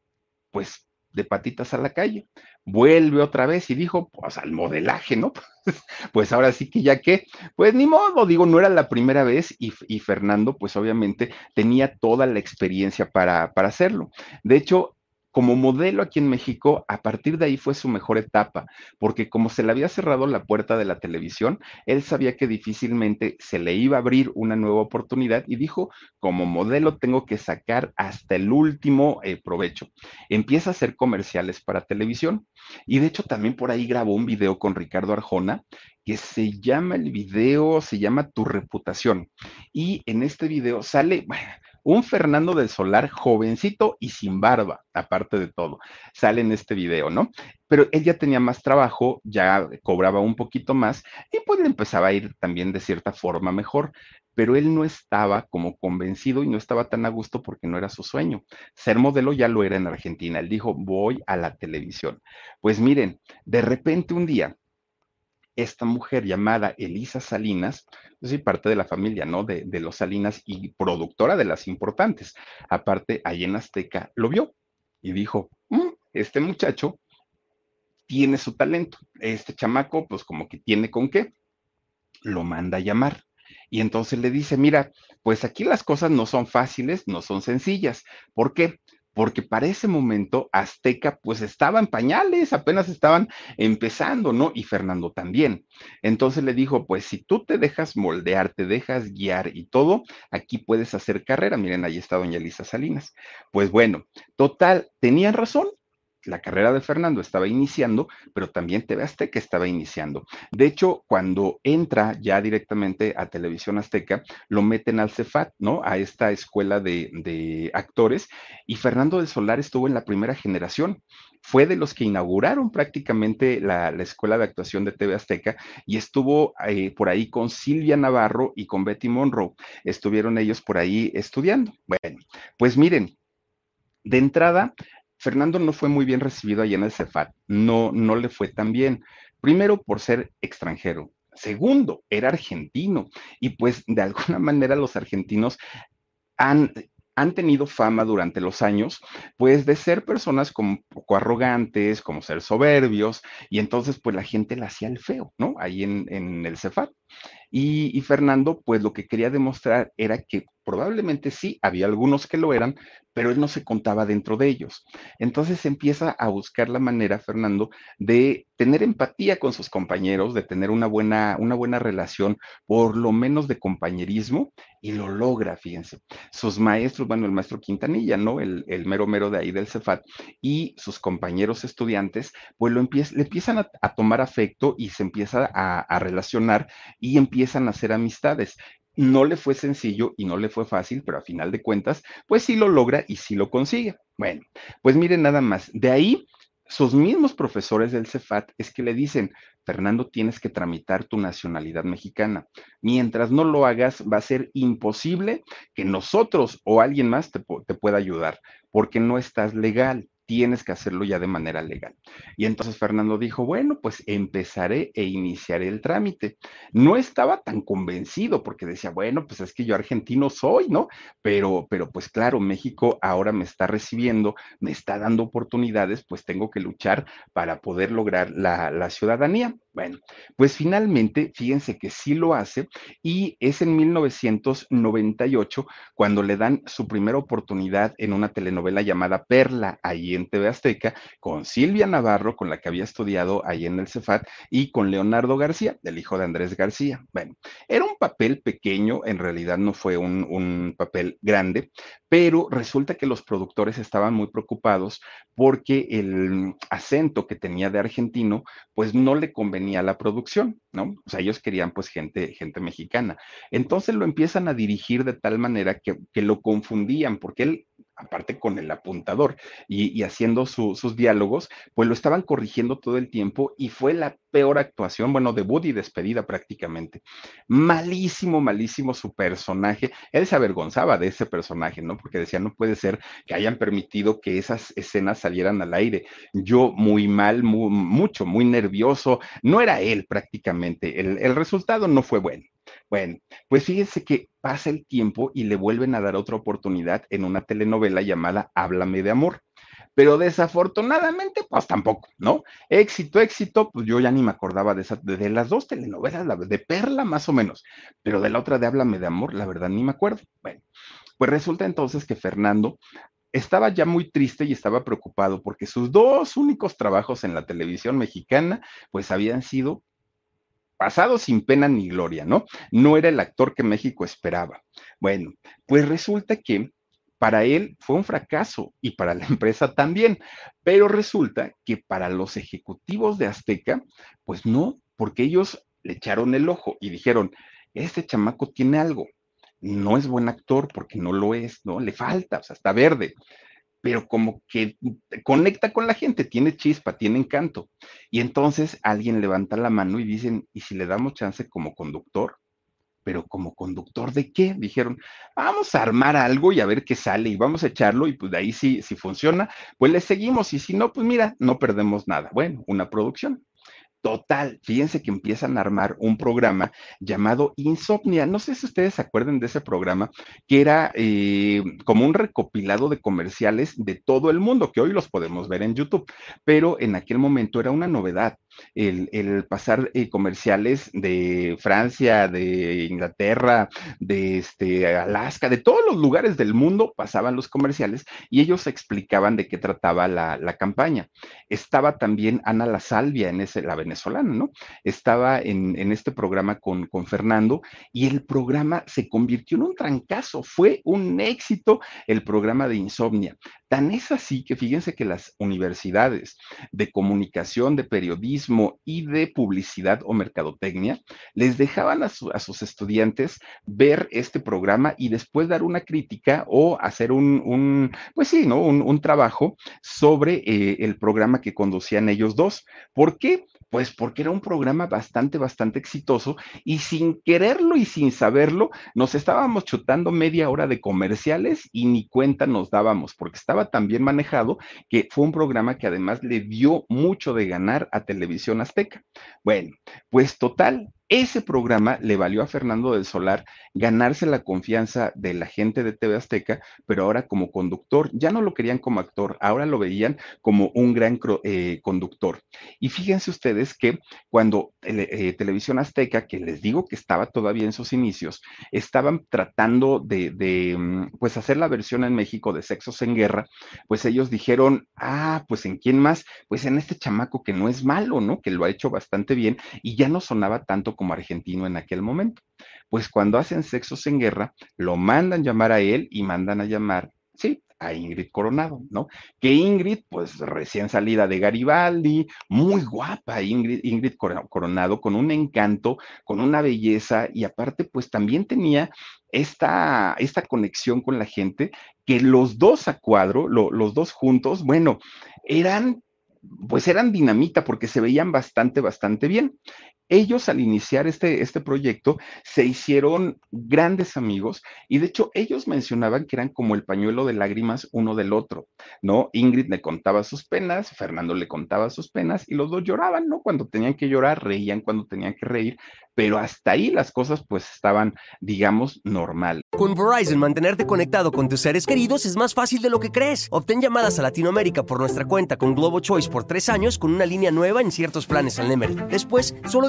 Pues de patitas a la calle. Vuelve otra vez y dijo, pues al modelaje, ¿no? pues ahora sí que ya que, pues ni modo, digo, no era la primera vez y, Fernando, pues obviamente tenía toda la experiencia para, para hacerlo. De hecho, como modelo aquí en México, a partir de ahí fue su mejor etapa, porque como se le había cerrado la puerta de la televisión, él sabía que difícilmente se le iba a abrir una nueva oportunidad y dijo, como modelo tengo que sacar hasta el último eh, provecho. Empieza a hacer comerciales para televisión y de hecho también por ahí grabó un video con Ricardo Arjona que se llama el video, se llama Tu reputación. Y en este video sale, un Fernando del Solar jovencito y sin barba, aparte de todo. Sale en este video, ¿no? Pero él ya tenía más trabajo, ya cobraba un poquito más y pues le empezaba a ir también de cierta forma mejor. Pero él no estaba como convencido y no estaba tan a gusto porque no era su sueño. Ser modelo ya lo era en Argentina. Él dijo, voy a la televisión. Pues miren, de repente un día esta mujer llamada Elisa Salinas, pues sí, parte de la familia, ¿no? De, los Salinas y productora de las importantes. Aparte, ahí en Azteca lo vio y dijo, mm, este muchacho tiene su talento, este chamaco, pues como que tiene con qué, lo manda a llamar. Y entonces le dice, mira, pues aquí las cosas no son fáciles, no son sencillas. ¿Por qué? Porque para ese momento Azteca pues estaba en pañales, apenas estaban empezando, ¿no? Y Fernando también. Entonces le dijo, pues si tú te dejas moldear, te dejas guiar y todo, aquí puedes hacer carrera. Miren, ahí está doña Elisa Salinas. Pues bueno, total, tenían razón, la carrera de Fernando estaba iniciando, pero también TV Azteca estaba iniciando. De hecho, cuando entra ya directamente a Televisión Azteca, lo meten al Cefat, ¿no? A esta escuela de, actores, y Fernando del Solar estuvo en la primera generación. Fue de los que inauguraron prácticamente la, escuela de actuación de TV Azteca y estuvo eh, por ahí con Silvia Navarro y con Betty Monroe. Estuvieron ellos por ahí estudiando. Bueno, pues miren, de entrada, Fernando no fue muy bien recibido allá en el Cefat, no, no le fue tan bien. Primero por ser extranjero, segundo, era argentino y pues de alguna manera los argentinos han, han tenido fama durante los años, pues de ser personas como un poco arrogantes, como ser soberbios, y entonces pues la gente le hacía el feo, ¿no? Ahí en, en el Cefat. Y, Fernando, pues lo que quería demostrar era que probablemente sí, había algunos que lo eran, pero él no se contaba dentro de ellos. Entonces empieza a buscar la manera, Fernando, de tener empatía con sus compañeros, de tener una buena, una buena relación, por lo menos de compañerismo, y lo logra, fíjense. Sus maestros, bueno, el maestro Quintanilla, ¿no? El, mero mero de ahí del Cefat, y sus compañeros estudiantes, pues lo le empiezan a, tomar afecto y se empieza a, a relacionar y empiezan a hacer amistades. No le fue sencillo y no le fue fácil, pero a final de cuentas, pues sí lo logra y sí lo consigue. Bueno, pues miren nada más, de ahí sus mismos profesores del CEFAT es que le dicen, Fernando, tienes que tramitar tu nacionalidad mexicana. Mientras no lo hagas, va a ser imposible que nosotros o alguien más te, te pueda ayudar, porque no estás legal tienes que hacerlo ya de manera legal. Y entonces Fernando dijo, bueno, pues empezaré e iniciaré el trámite. No estaba tan convencido porque decía, bueno, pues es que yo argentino soy, ¿no? Pero, pero pues claro, México ahora me está recibiendo, me está dando oportunidades, pues tengo que luchar para poder lograr la, la ciudadanía. Bueno, pues finalmente, fíjense que sí lo hace y es en 1998 cuando le dan su primera oportunidad en una telenovela llamada Perla, ahí en TV Azteca, con Silvia Navarro, con la que había estudiado ahí en el Cefat, y con Leonardo García, el hijo de Andrés García. Bueno, era un papel pequeño, en realidad no fue un, un papel grande, pero resulta que los productores estaban muy preocupados porque el acento que tenía de argentino, pues no le convenía a la producción, ¿no? O sea, ellos querían pues gente, gente mexicana. Entonces lo empiezan a dirigir de tal manera que, que lo confundían, porque él aparte con el apuntador y, haciendo sus diálogos, pues lo estaban corrigiendo todo el tiempo y fue la peor actuación, bueno, debut y despedida prácticamente. Malísimo, malísimo su personaje. Él se avergonzaba de ese personaje, ¿no? Porque decía, no puede ser que hayan permitido que esas escenas salieran al aire. Yo muy mal, mucho, muy nervioso. No era él prácticamente. El resultado no fue bueno. Bueno, pues fíjese que pasa el tiempo y le vuelven a dar otra oportunidad en una telenovela llamada Háblame de Amor. Pero desafortunadamente, pues tampoco, ¿no? Éxito, éxito, pues yo ya ni me acordaba de, esa, de, las dos telenovelas, la de Perla más o menos, pero de la otra de Háblame de Amor, la verdad ni me acuerdo. Bueno, pues resulta entonces que Fernando estaba ya muy triste y estaba preocupado porque sus dos únicos trabajos en la televisión mexicana, pues habían sido pasado sin pena ni gloria, ¿no? No era el actor que México esperaba. Bueno, pues resulta que para él fue un fracaso y para la empresa también, pero resulta que para los ejecutivos de Azteca, pues no, porque ellos le echaron el ojo y dijeron, este chamaco tiene algo, no es buen actor porque no lo es, ¿no? Le falta, o sea, está verde pero como que conecta con la gente, tiene chispa, tiene encanto. Y entonces alguien levanta la mano y dicen, ¿y si le damos chance como conductor? Pero como conductor de qué? Dijeron, vamos a armar algo y a ver qué sale y vamos a echarlo y pues de ahí si, si funciona, pues le seguimos y si no, pues mira, no perdemos nada. Bueno, una producción. Total, fíjense que empiezan a armar un programa llamado Insomnia. No sé si ustedes se acuerdan de ese programa, que era eh, como un recopilado de comerciales de todo el mundo, que hoy los podemos ver en YouTube, pero en aquel momento era una novedad el, pasar eh, comerciales de Francia, de Inglaterra, de este, Alaska, de todos los lugares del mundo pasaban los comerciales y ellos explicaban de qué trataba la, campaña. Estaba también Ana La Salvia, en ese, la venezolana, ¿no? Estaba en, este programa con, con Fernando y el programa se convirtió en un trancazo, fue un éxito el programa de Insomnia. Tan es así que fíjense que las universidades de comunicación, de periodismo y de publicidad o mercadotecnia les dejaban a, sus estudiantes ver este programa y después dar una crítica o hacer un, pues sí, ¿no? Un, trabajo sobre eh, el programa que conducían ellos dos. ¿Por qué? Pues porque era un programa bastante, bastante exitoso y sin quererlo y sin saberlo, nos estábamos chutando media hora de comerciales y ni cuenta nos dábamos, porque estaba tan bien manejado que fue un programa que además le dio mucho de ganar a Televisión Azteca. Bueno, pues total, ese programa le valió a Fernando del Solar ganarse la confianza de la gente de TV Azteca, pero ahora como conductor, ya no lo querían como actor, ahora lo veían como un gran eh, conductor. Y fíjense ustedes que cuando eh, Televisión Azteca, que les digo que estaba todavía en sus inicios, estaban tratando de, de, mm, pues hacer la versión en México de Sexos en Guerra, pues ellos dijeron, ah, pues en quién más, pues en este chamaco que no es malo, ¿no? Que lo ha hecho bastante bien y ya no sonaba tanto como argentino en aquel momento. Pues cuando hacen sexos en guerra, lo mandan llamar a él y mandan a llamar, sí, a Ingrid Coronado, ¿no? Que Ingrid, pues recién salida de Garibaldi, muy guapa Ingrid, Ingrid Coronado, con un encanto, con una belleza y aparte, pues también tenía esta, esta conexión con la gente, que los dos a cuadro, los dos juntos, bueno, eran pues eran dinamita porque se veían bastante, bastante bien. Ellos al iniciar este, este proyecto se hicieron grandes amigos y de hecho ellos mencionaban que eran como el pañuelo de lágrimas uno del otro, ¿no? Ingrid le contaba sus penas, Fernando le contaba sus penas y los dos lloraban, ¿no? Cuando tenían que llorar, reían cuando tenían que reír, pero hasta ahí las cosas pues estaban, digamos, normal. Con Verizon, mantenerte conectado con tus seres queridos es más fácil de lo que crees. Obtén llamadas a Latinoamérica por nuestra cuenta con Globo Choice por tres años con una línea nueva en ciertos planes al Nemer. Después, solo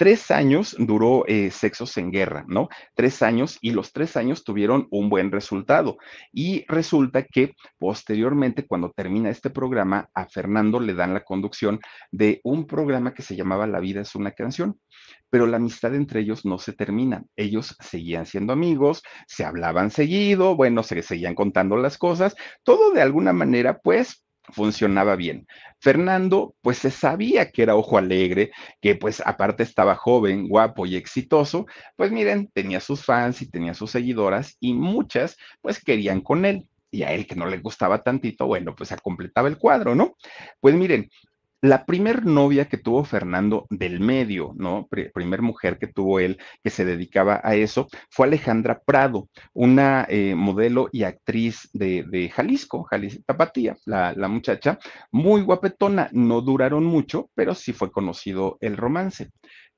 Tres años duró eh, Sexos en Guerra, ¿no? Tres años y los tres años tuvieron un buen resultado. Y resulta que posteriormente, cuando termina este programa, a Fernando le dan la conducción de un programa que se llamaba La vida es una canción pero la amistad entre ellos no se termina. Ellos seguían siendo amigos, se hablaban seguido, bueno, se seguían contando las cosas, todo de alguna manera, pues funcionaba bien. Fernando, pues se sabía que era ojo alegre, que pues aparte estaba joven, guapo y exitoso, pues miren, tenía sus fans y tenía sus seguidoras y muchas pues querían con él. Y a él que no le gustaba tantito, bueno, pues se completaba el cuadro, ¿no? Pues miren, la primer novia que tuvo Fernando del medio, ¿no? primer mujer que tuvo él que se dedicaba a eso, fue Alejandra Prado, una eh, modelo y actriz de, Jalisco, Jalisco, Tapatía, la, la muchacha, muy guapetona, no duraron mucho, pero sí fue conocido el romance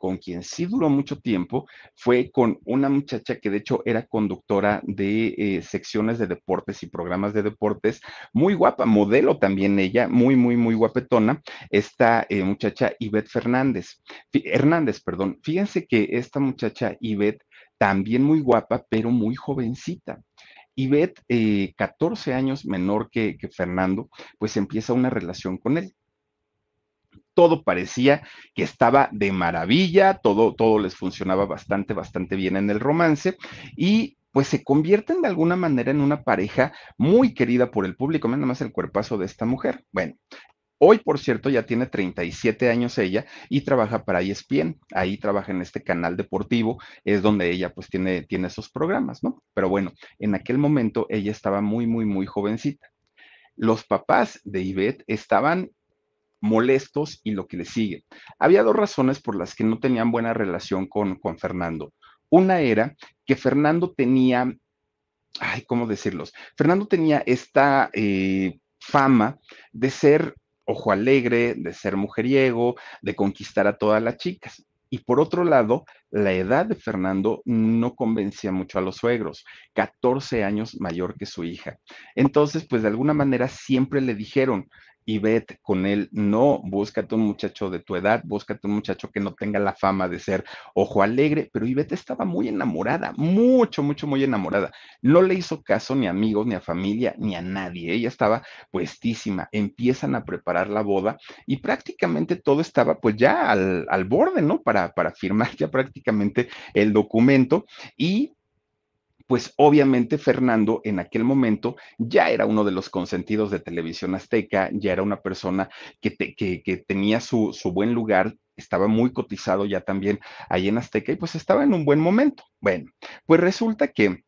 con quien sí duró mucho tiempo fue con una muchacha que de hecho era conductora de eh, secciones de deportes y programas de deportes, muy guapa, modelo también ella, muy, muy, muy guapetona, esta eh, muchacha Ivette Fernández, Hernández, perdón. Fíjense que esta muchacha Ivette también muy guapa, pero muy jovencita. Ivette, eh, 14 años menor que Fernando, pues empieza una relación con él todo parecía que estaba de maravilla, todo, todo les funcionaba bastante, bastante bien en el romance y pues se convierten de alguna manera en una pareja muy querida por el público, nada más el cuerpazo de esta mujer. Bueno, Hoy, por cierto, ya tiene 37 años ella y trabaja para ESPN. Ahí trabaja en este canal deportivo, es donde ella pues tiene, tiene esos programas, ¿no? Pero bueno, en aquel momento ella estaba muy, muy, muy jovencita. Los papás de Ivette estaban molestos y lo que le sigue. Había dos razones por las que no tenían buena relación con, con Fernando. Una era que Fernando tenía, ay, ¿cómo decirlos? Fernando tenía esta eh, fama de ser ojo alegre, de ser mujeriego, de conquistar a todas las chicas. Y por otro lado, la edad de Fernando no convencía mucho a los suegros, 14 años mayor que su hija. Entonces, pues de alguna manera siempre le dijeron, y vete con él. No, búscate un muchacho de tu edad, búscate un muchacho que no tenga la fama de ser ojo alegre, pero Ivette estaba muy enamorada, mucho, mucho, muy enamorada. No le hizo caso ni a amigos, ni a familia, ni a nadie. Ella estaba puestísima. Empiezan a preparar la boda y prácticamente todo estaba pues ya al, al borde, ¿no? Para, para firmar ya prácticamente el documento y pues obviamente Fernando en aquel momento ya era uno de los consentidos de televisión azteca, ya era una persona que, que, tenía su, su buen lugar, estaba muy cotizado ya también ahí en Azteca y pues estaba en un buen momento. Bueno, pues resulta que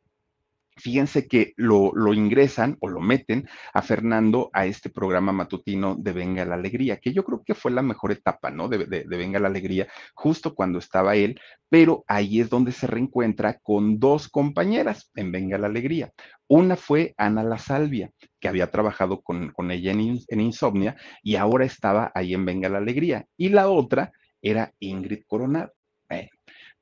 Fíjense que lo, ingresan o lo meten a Fernando a este programa matutino de Venga la Alegría, que yo creo que fue la mejor etapa, ¿no? De, de, Venga la Alegría, justo cuando estaba él, pero ahí es donde se reencuentra con dos compañeras en Venga la Alegría. Una fue Ana La Salvia, que había trabajado con, con ella en, en Insomnia y ahora estaba ahí en Venga la Alegría. Y la otra era Ingrid Coronado.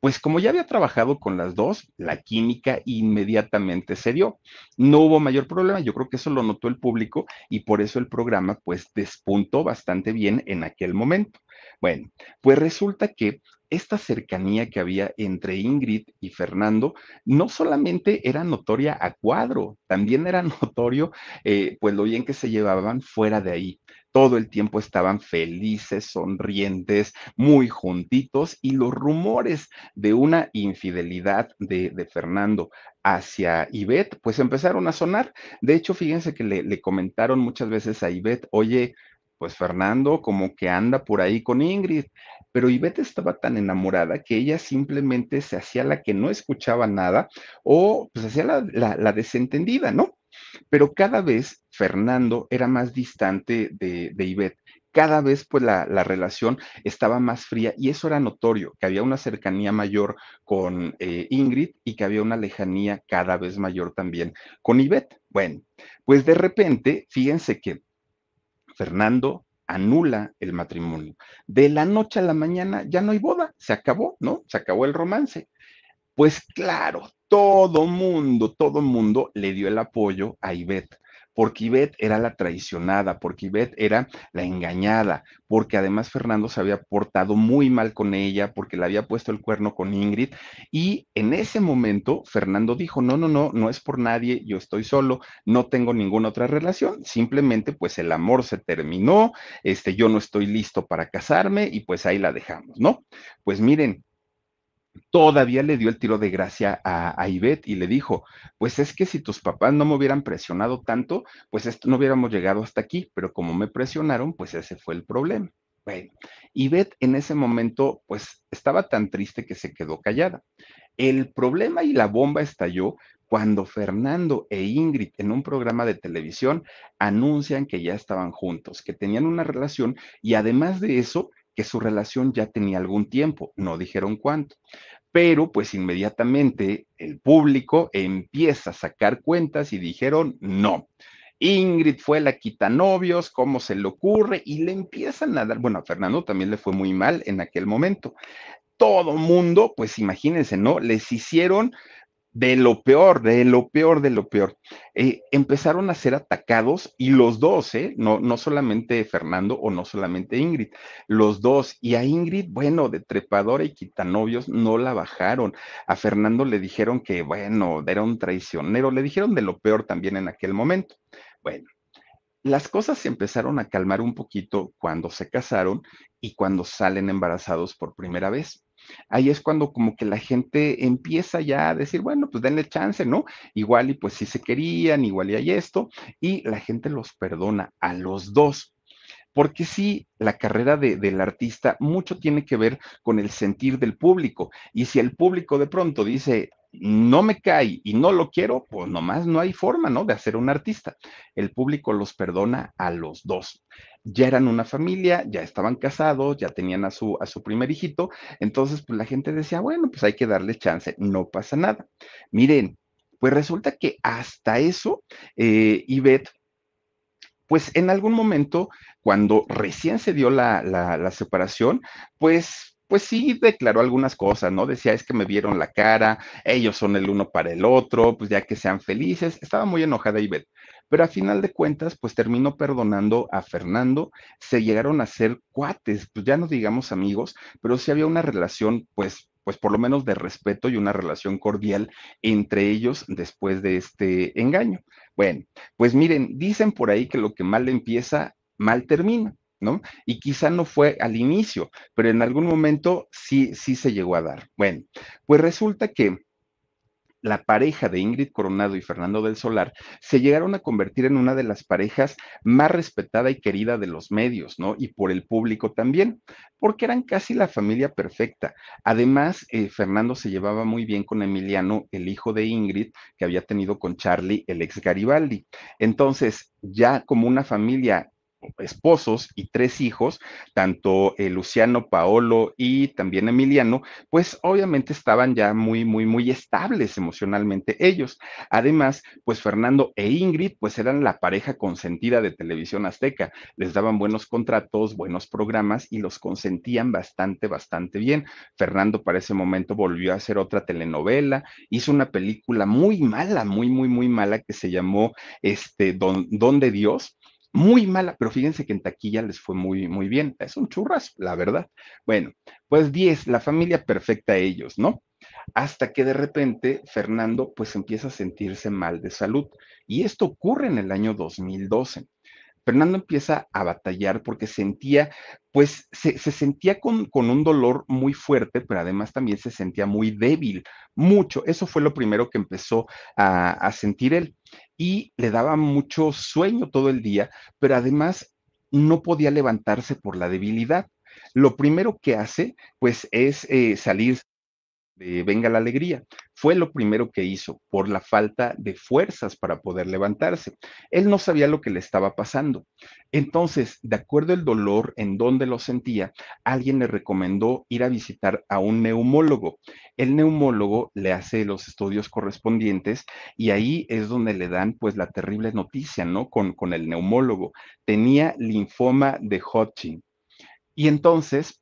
Pues como ya había trabajado con las dos, la química inmediatamente se dio. No hubo mayor problema, yo creo que eso lo notó el público y por eso el programa pues despuntó bastante bien en aquel momento. Bueno, pues resulta que esta cercanía que había entre Ingrid y Fernando no solamente era notoria a cuadro, también era notorio eh, pues lo bien que se llevaban fuera de ahí todo el tiempo estaban felices, sonrientes, muy juntitos y los rumores de una infidelidad de, Fernando hacia Ivette, pues empezaron a sonar. De hecho, fíjense que le, comentaron muchas veces a Ivette, oye, pues Fernando como que anda por ahí con Ingrid, pero Ivette estaba tan enamorada que ella simplemente se hacía la que no escuchaba nada o pues hacía la desentendida, ¿no? Pero cada vez Fernando era más distante de, de Ivette cada vez pues la, la, relación estaba más fría y eso era notorio, que había una cercanía mayor con eh, Ingrid y que había una lejanía cada vez mayor también con Ivette. Bueno, pues de repente, fíjense que Fernando anula el matrimonio. De la noche a la mañana ya no hay boda, se acabó, ¿no? Se acabó el romance. Pues claro, todo mundo, todo mundo le dio el apoyo a Ivette porque Ivette era la traicionada, porque Ivette era la engañada, porque además Fernando se había portado muy mal con ella, porque le había puesto el cuerno con Ingrid. Y en ese momento Fernando dijo, no, no, no, no es por nadie, yo estoy solo, no tengo ninguna otra relación, simplemente pues el amor se terminó, este, yo no estoy listo para casarme y pues ahí la dejamos, ¿no? Pues miren, todavía le dio el tiro de gracia a, a Ivette y le dijo, pues es que si tus papás no me hubieran presionado tanto, pues no hubiéramos llegado hasta aquí, pero como me presionaron, pues ese fue el problema. Bueno, Ivette en ese momento, pues estaba tan triste que se quedó callada. El problema y la bomba estalló cuando Fernando e Ingrid en un programa de televisión anuncian que ya estaban juntos, que tenían una relación y además de eso, que su relación ya tenía algún tiempo, no dijeron cuánto, pero pues inmediatamente el público empieza a sacar cuentas y dijeron no. Ingrid fue la quitanovios, ¿cómo se le ocurre? Y le empiezan a dar, bueno, a Fernando también le fue muy mal en aquel momento. Todo mundo, pues imagínense, ¿no? Les hicieron de lo peor, de lo peor, de lo peor. Eh, empezaron a ser atacados y los dos, ¿eh? No, no solamente Fernando o no solamente Ingrid, los dos. Y a Ingrid, bueno, de trepadora y quitanovios, no la bajaron. A Fernando le dijeron que, bueno, era un traicionero, le dijeron de lo peor también en aquel momento. Bueno, las cosas se empezaron a calmar un poquito cuando se casaron y cuando salen embarazados por primera vez ahí es cuando como que la gente empieza ya a decir, bueno, pues denle chance, ¿no? Igual y pues si se querían, igual y hay esto, y la gente los perdona a los dos. Porque sí, la carrera de, del artista mucho tiene que ver con el sentir del público. Y si el público de pronto dice, no me cae y no lo quiero, pues nomás no hay forma, ¿no? De hacer un artista. El público los perdona a los dos. Ya eran una familia, ya estaban casados, ya tenían a su, a su primer hijito, entonces pues la gente decía, bueno, pues hay que darle chance, no pasa nada. Miren, pues resulta que hasta eso, eh, Ivette pues en algún momento, cuando recién se dio la, la, la, separación, pues pues sí declaró algunas cosas, ¿no? Decía, es que me vieron la cara, ellos son el uno para el otro, pues ya que sean felices. Estaba muy enojada Ivette, pero a final de cuentas, pues terminó perdonando a Fernando, se llegaron a ser cuates, pues ya no digamos amigos, pero sí había una relación, pues pues por lo menos de respeto y una relación cordial entre ellos después de este engaño. Bueno, pues miren, dicen por ahí que lo que mal empieza, mal termina. ¿No? Y quizá no fue al inicio, pero en algún momento sí, sí se llegó a dar. Bueno, pues resulta que la pareja de Ingrid Coronado y Fernando del Solar se llegaron a convertir en una de las parejas más respetada y querida de los medios, ¿no? Y por el público también, porque eran casi la familia perfecta. Además, eh, Fernando se llevaba muy bien con Emiliano, el hijo de Ingrid, que había tenido con Charlie, el ex Garibaldi. Entonces, ya como una familia esposos y tres hijos, tanto eh, Luciano, Paolo y también Emiliano, pues obviamente estaban ya muy, muy, muy estables emocionalmente ellos. Además, pues Fernando e Ingrid, pues eran la pareja consentida de televisión azteca. Les daban buenos contratos, buenos programas y los consentían bastante, bastante bien. Fernando para ese momento volvió a hacer otra telenovela, hizo una película muy mala, muy, muy, muy mala que se llamó este, Don, Don de Dios muy mala, pero fíjense que en taquilla les fue muy, muy bien. Es un churras, la verdad. Bueno, pues 10, la familia perfecta a ellos, ¿no? Hasta que de repente Fernando pues empieza a sentirse mal de salud. Y esto ocurre en el año 2012. Fernando empieza a batallar porque sentía, pues se, se sentía con, con, un dolor muy fuerte, pero además también se sentía muy débil, mucho. Eso fue lo primero que empezó a sentir él. Y le daba mucho sueño todo el día, pero además no podía levantarse por la debilidad. Lo primero que hace, pues, es eh, salir Venga la Alegría. Fue lo primero que hizo por la falta de fuerzas para poder levantarse. Él no sabía lo que le estaba pasando. Entonces, de acuerdo al dolor en donde lo sentía, alguien le recomendó ir a visitar a un neumólogo. El neumólogo le hace los estudios correspondientes y ahí es donde le dan pues la terrible noticia, ¿no? Con, con el neumólogo. Tenía linfoma de Hodgkin. Y entonces,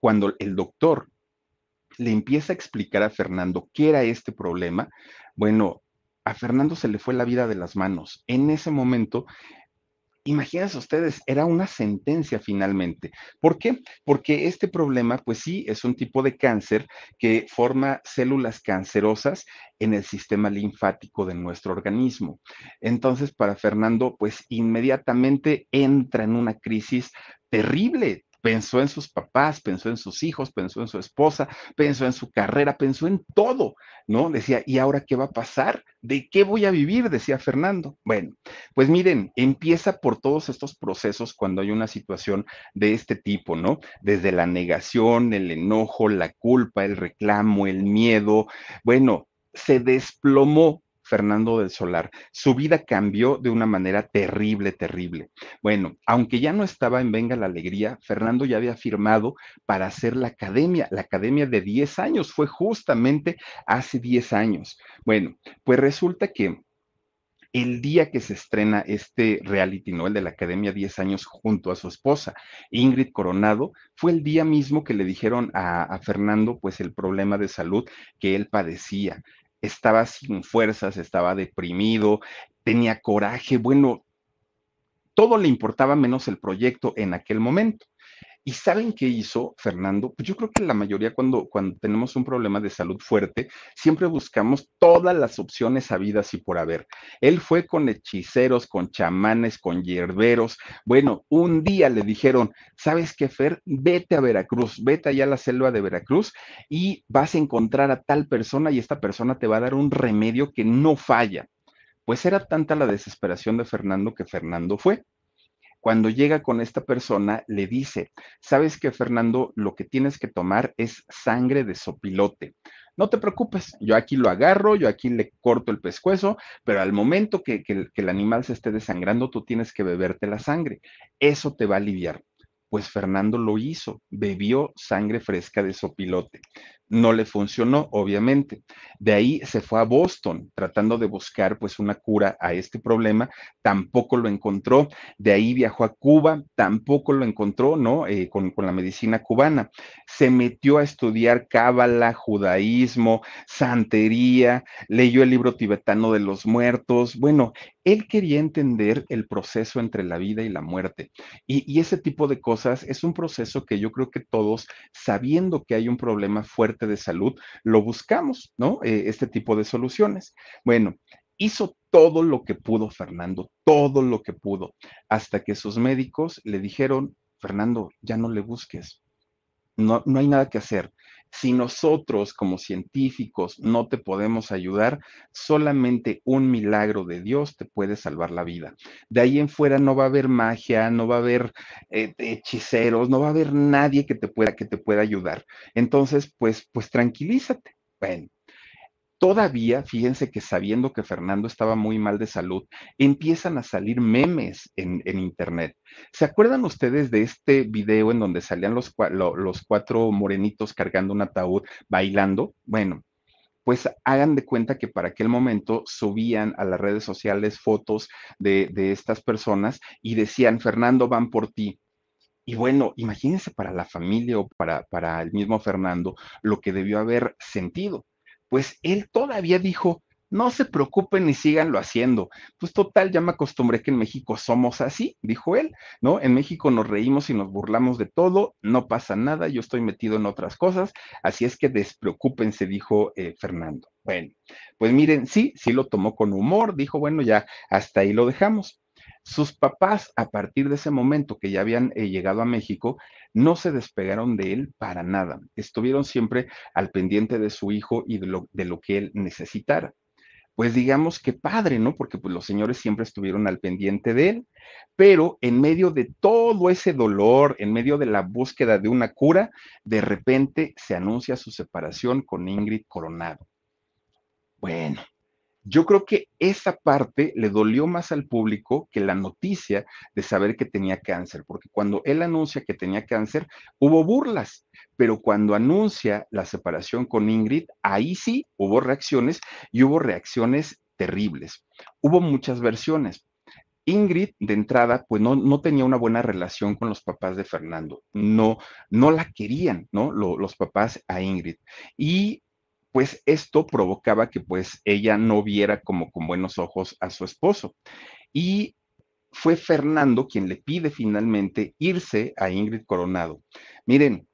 cuando el doctor le empieza a explicar a Fernando qué era este problema, bueno, a Fernando se le fue la vida de las manos. En ese momento, imagínense ustedes, era una sentencia finalmente. ¿Por qué? Porque este problema, pues sí, es un tipo de cáncer que forma células cancerosas en el sistema linfático de nuestro organismo. Entonces, para Fernando, pues inmediatamente entra en una crisis terrible, Pensó en sus papás, pensó en sus hijos, pensó en su esposa, pensó en su carrera, pensó en todo, ¿no? Decía, ¿y ahora qué va a pasar? ¿De qué voy a vivir? Decía Fernando. Bueno, pues miren, empieza por todos estos procesos cuando hay una situación de este tipo, ¿no? Desde la negación, el enojo, la culpa, el reclamo, el miedo. Bueno, se desplomó Fernando del Solar. Su vida cambió de una manera terrible, terrible. Bueno, aunque ya no estaba en Venga la Alegría, Fernando ya había firmado para hacer la academia, la academia de 10 años, fue justamente hace 10 años. Bueno, pues resulta que el día que se estrena este reality, ¿no? El de la Academia 10 años junto a su esposa, Ingrid Coronado, fue el día mismo que le dijeron a, a, Fernando, pues, el problema de salud que él padecía estaba sin fuerzas, estaba deprimido, tenía coraje, bueno, todo le importaba menos el proyecto en aquel momento. ¿Y saben qué hizo Fernando? Pues yo creo que la mayoría cuando, cuando tenemos un problema de salud fuerte, siempre buscamos todas las opciones habidas y por haber. Él fue con hechiceros, con chamanes, con hierberos. Bueno, un día le dijeron, ¿sabes qué, Fer? Vete a Veracruz, vete allá a la selva de Veracruz y vas a encontrar a tal persona y esta persona te va a dar un remedio que no falla. Pues era tanta la desesperación de Fernando que Fernando fue cuando llega con esta persona, le dice, sabes que Fernando, lo que tienes que tomar es sangre de sopilote. No te preocupes, yo aquí lo agarro, yo aquí le corto el pescuezo, pero al momento que, el animal se esté desangrando, tú tienes que beberte la sangre. Eso te va a aliviar. Pues Fernando lo hizo, bebió sangre fresca de sopilote. No le funcionó, obviamente. De ahí se fue a Boston tratando de buscar pues una cura a este problema, tampoco lo encontró. De ahí viajó a Cuba, tampoco lo encontró, ¿no? Eh, con, con, la medicina cubana. Se metió a estudiar cábala, judaísmo, santería, leyó el libro tibetano de los muertos. Bueno, él quería entender el proceso entre la vida y la muerte. Y, y ese tipo de cosas es un proceso que yo creo que todos, sabiendo que hay un problema fuerte, de salud, lo buscamos, ¿no? Eh, este tipo de soluciones. Bueno, hizo todo lo que pudo Fernando, todo lo que pudo, hasta que sus médicos le dijeron, Fernando, ya no le busques, no, no hay nada que hacer. Si nosotros como científicos no te podemos ayudar, solamente un milagro de Dios te puede salvar la vida. De ahí en fuera no va a haber magia, no va a haber eh, hechiceros, no va a haber nadie que te pueda que te pueda ayudar. Entonces, pues pues tranquilízate. Bueno, Todavía, fíjense que sabiendo que Fernando estaba muy mal de salud, empiezan a salir memes en, Internet. ¿Se acuerdan ustedes de este video en donde salían los, los cuatro morenitos cargando un ataúd bailando? Bueno, pues hagan de cuenta que para aquel momento subían a las redes sociales fotos de, de estas personas y decían, Fernando, van por ti. Y bueno, imagínense para la familia o para, para el mismo Fernando lo que debió haber sentido pues él todavía dijo, no se preocupen y síganlo haciendo. Pues total, ya me acostumbré que en México somos así, dijo él, ¿no? En México nos reímos y nos burlamos de todo, no pasa nada, yo estoy metido en otras cosas, así es que despreocúpense, dijo eh, Fernando. Bueno, pues miren, sí, sí lo tomó con humor, dijo, bueno, ya hasta ahí lo dejamos. Sus papás, a partir de ese momento que ya habían eh, llegado a México, no se despegaron de él para nada. Estuvieron siempre al pendiente de su hijo y de lo, de lo que él necesitara pues digamos que padre, ¿no? Porque pues los señores siempre estuvieron al pendiente de él, pero en medio de todo ese dolor, en medio de la búsqueda de una cura, de repente se anuncia su separación con Ingrid Coronado. Bueno, yo creo que esa parte le dolió más al público que la noticia de saber que tenía cáncer, porque cuando él anuncia que tenía cáncer, hubo burlas, pero cuando anuncia la separación con Ingrid, ahí sí hubo reacciones y hubo reacciones terribles. Hubo muchas versiones. Ingrid, de entrada, pues no, no, tenía una buena relación con los papás de Fernando. No, no la querían, ¿no? los papás a Ingrid. Y pues esto provocaba que pues ella no viera como con buenos ojos a su esposo. Y fue Fernando quien le pide finalmente irse a Ingrid Coronado. Miren,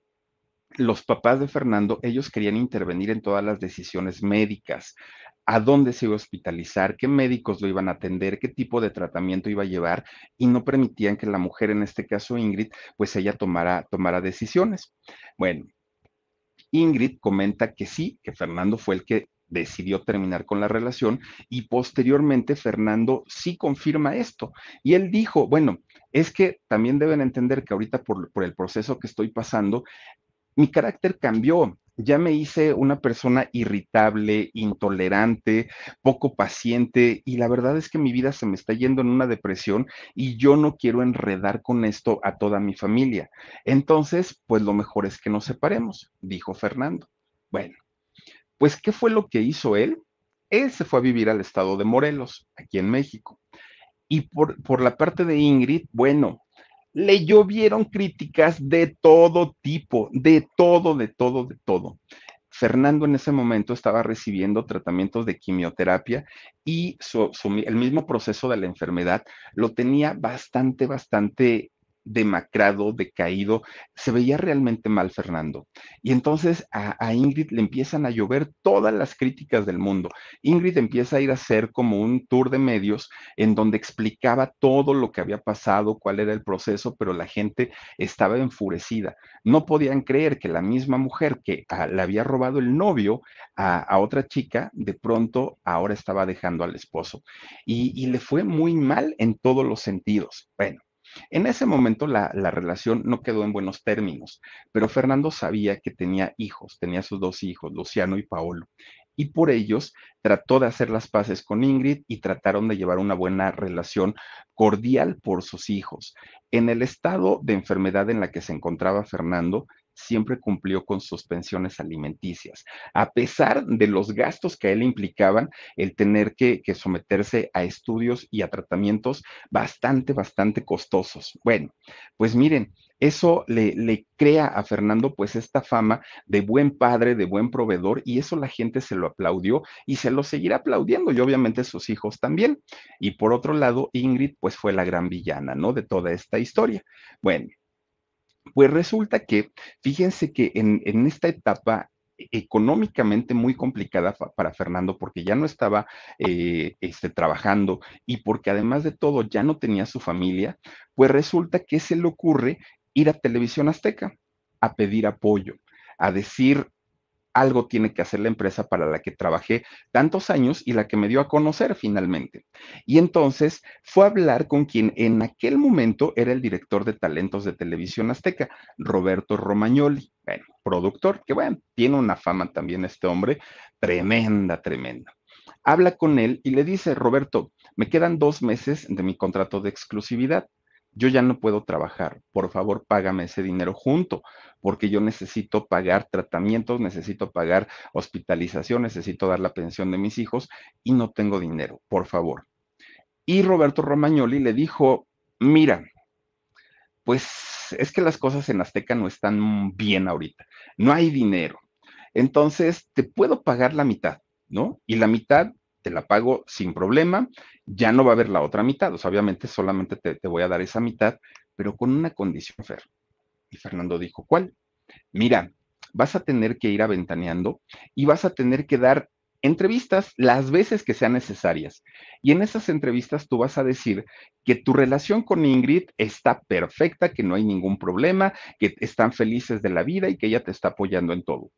los papás de Fernando, ellos querían intervenir en todas las decisiones médicas, a dónde se iba a hospitalizar, qué médicos lo iban a atender, qué tipo de tratamiento iba a llevar, y no permitían que la mujer, en este caso Ingrid, pues ella tomara, tomara decisiones. Bueno, Ingrid comenta que sí, que Fernando fue el que decidió terminar con la relación y posteriormente Fernando sí confirma esto. Y él dijo, bueno, es que también deben entender que ahorita por, por el proceso que estoy pasando, mi carácter cambió ya me hice una persona irritable, intolerante, poco paciente y la verdad es que mi vida se me está yendo en una depresión y yo no quiero enredar con esto a toda mi familia. Entonces, pues lo mejor es que nos separemos, dijo Fernando. Bueno, pues ¿qué fue lo que hizo él? Él se fue a vivir al estado de Morelos, aquí en México. Y por, por la parte de Ingrid, bueno, le llovieron críticas de todo tipo, de todo, de todo, de todo. Fernando en ese momento estaba recibiendo tratamientos de quimioterapia y el mismo proceso de la enfermedad lo tenía bastante, bastante demacrado, decaído, se veía realmente mal Fernando. Y entonces a, Ingrid le empiezan a llover todas las críticas del mundo. Ingrid empieza a ir a hacer como un tour de medios en donde explicaba todo lo que había pasado, cuál era el proceso, pero la gente estaba enfurecida. No podían creer que la misma mujer que ah, le había robado el novio a, otra chica, de pronto ahora estaba dejando al esposo. y le fue muy mal en todos los sentidos. Bueno. En ese momento la, relación no quedó en buenos términos, pero Fernando sabía que tenía hijos, tenía sus dos hijos, Luciano y Paolo, y por ellos trató de hacer las paces con Ingrid y trataron de llevar una buena relación cordial por sus hijos. En el estado de enfermedad en la que se encontraba Fernando, siempre cumplió con sus pensiones alimenticias, a pesar de los gastos que a él implicaban el tener que, someterse a estudios y a tratamientos bastante, bastante costosos. Bueno, pues miren, eso le, le, crea a Fernando pues esta fama de buen padre, de buen proveedor, y eso la gente se lo aplaudió y se lo seguirá aplaudiendo, y obviamente sus hijos también. Y por otro lado, Ingrid pues fue la gran villana, ¿no? De toda esta historia. Bueno, pues resulta que, fíjense que en, esta etapa económicamente muy complicada para Fernando porque ya no estaba eh, este, trabajando y porque además de todo ya no tenía su familia, pues resulta que se le ocurre ir a Televisión Azteca a pedir apoyo, a decir, algo tiene que hacer la empresa para la que trabajé tantos años y la que me dio a conocer finalmente. Y entonces fue a hablar con quien en aquel momento era el director de talentos de televisión azteca, Roberto Romagnoli, bueno, productor, que bueno, tiene una fama también este hombre, tremenda, tremenda. Habla con él y le dice, Roberto, me quedan dos meses de mi contrato de exclusividad yo ya no puedo trabajar, por favor págame ese dinero junto, porque yo necesito pagar tratamientos, necesito pagar hospitalización, necesito dar la pensión de mis hijos y no tengo dinero, por favor. Y Roberto Romagnoli le dijo, mira, pues es que las cosas en Azteca no están bien ahorita, no hay dinero. Entonces, te puedo pagar la mitad, ¿no? Y la mitad te la pago sin problema, ya no va a haber la otra mitad, o sea, obviamente solamente te, voy a dar esa mitad, pero con una condición, Fer. Y Fernando dijo, ¿cuál? Mira, vas a tener que ir aventaneando y vas a tener que dar entrevistas las veces que sean necesarias. Y en esas entrevistas tú vas a decir que tu relación con Ingrid está perfecta, que no hay ningún problema, que están felices de la vida y que ella te está apoyando en todo.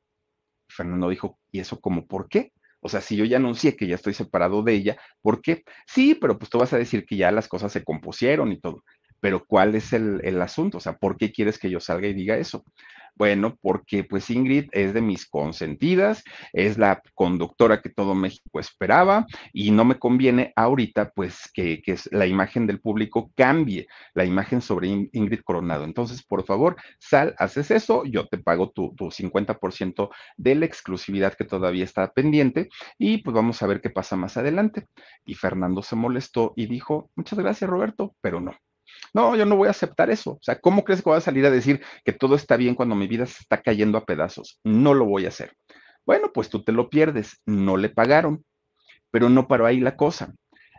Fernando dijo, ¿y eso como por qué? O sea, si yo ya anuncié que ya estoy separado de ella, ¿por qué? Sí, pero pues tú vas a decir que ya las cosas se compusieron y todo. Pero ¿cuál es el, el asunto? O sea, ¿por qué quieres que yo salga y diga eso? Bueno, porque pues Ingrid es de mis consentidas, es la conductora que todo México esperaba y no me conviene ahorita pues que, que la imagen del público cambie, la imagen sobre Ingrid Coronado. Entonces, por favor, sal, haces eso, yo te pago tu, tu 50% de la exclusividad que todavía está pendiente y pues vamos a ver qué pasa más adelante. Y Fernando se molestó y dijo, muchas gracias Roberto, pero no. No, yo no voy a aceptar eso. O sea, ¿cómo crees que voy a salir a decir que todo está bien cuando mi vida se está cayendo a pedazos? No lo voy a hacer. Bueno, pues tú te lo pierdes. No le pagaron. Pero no paró ahí la cosa.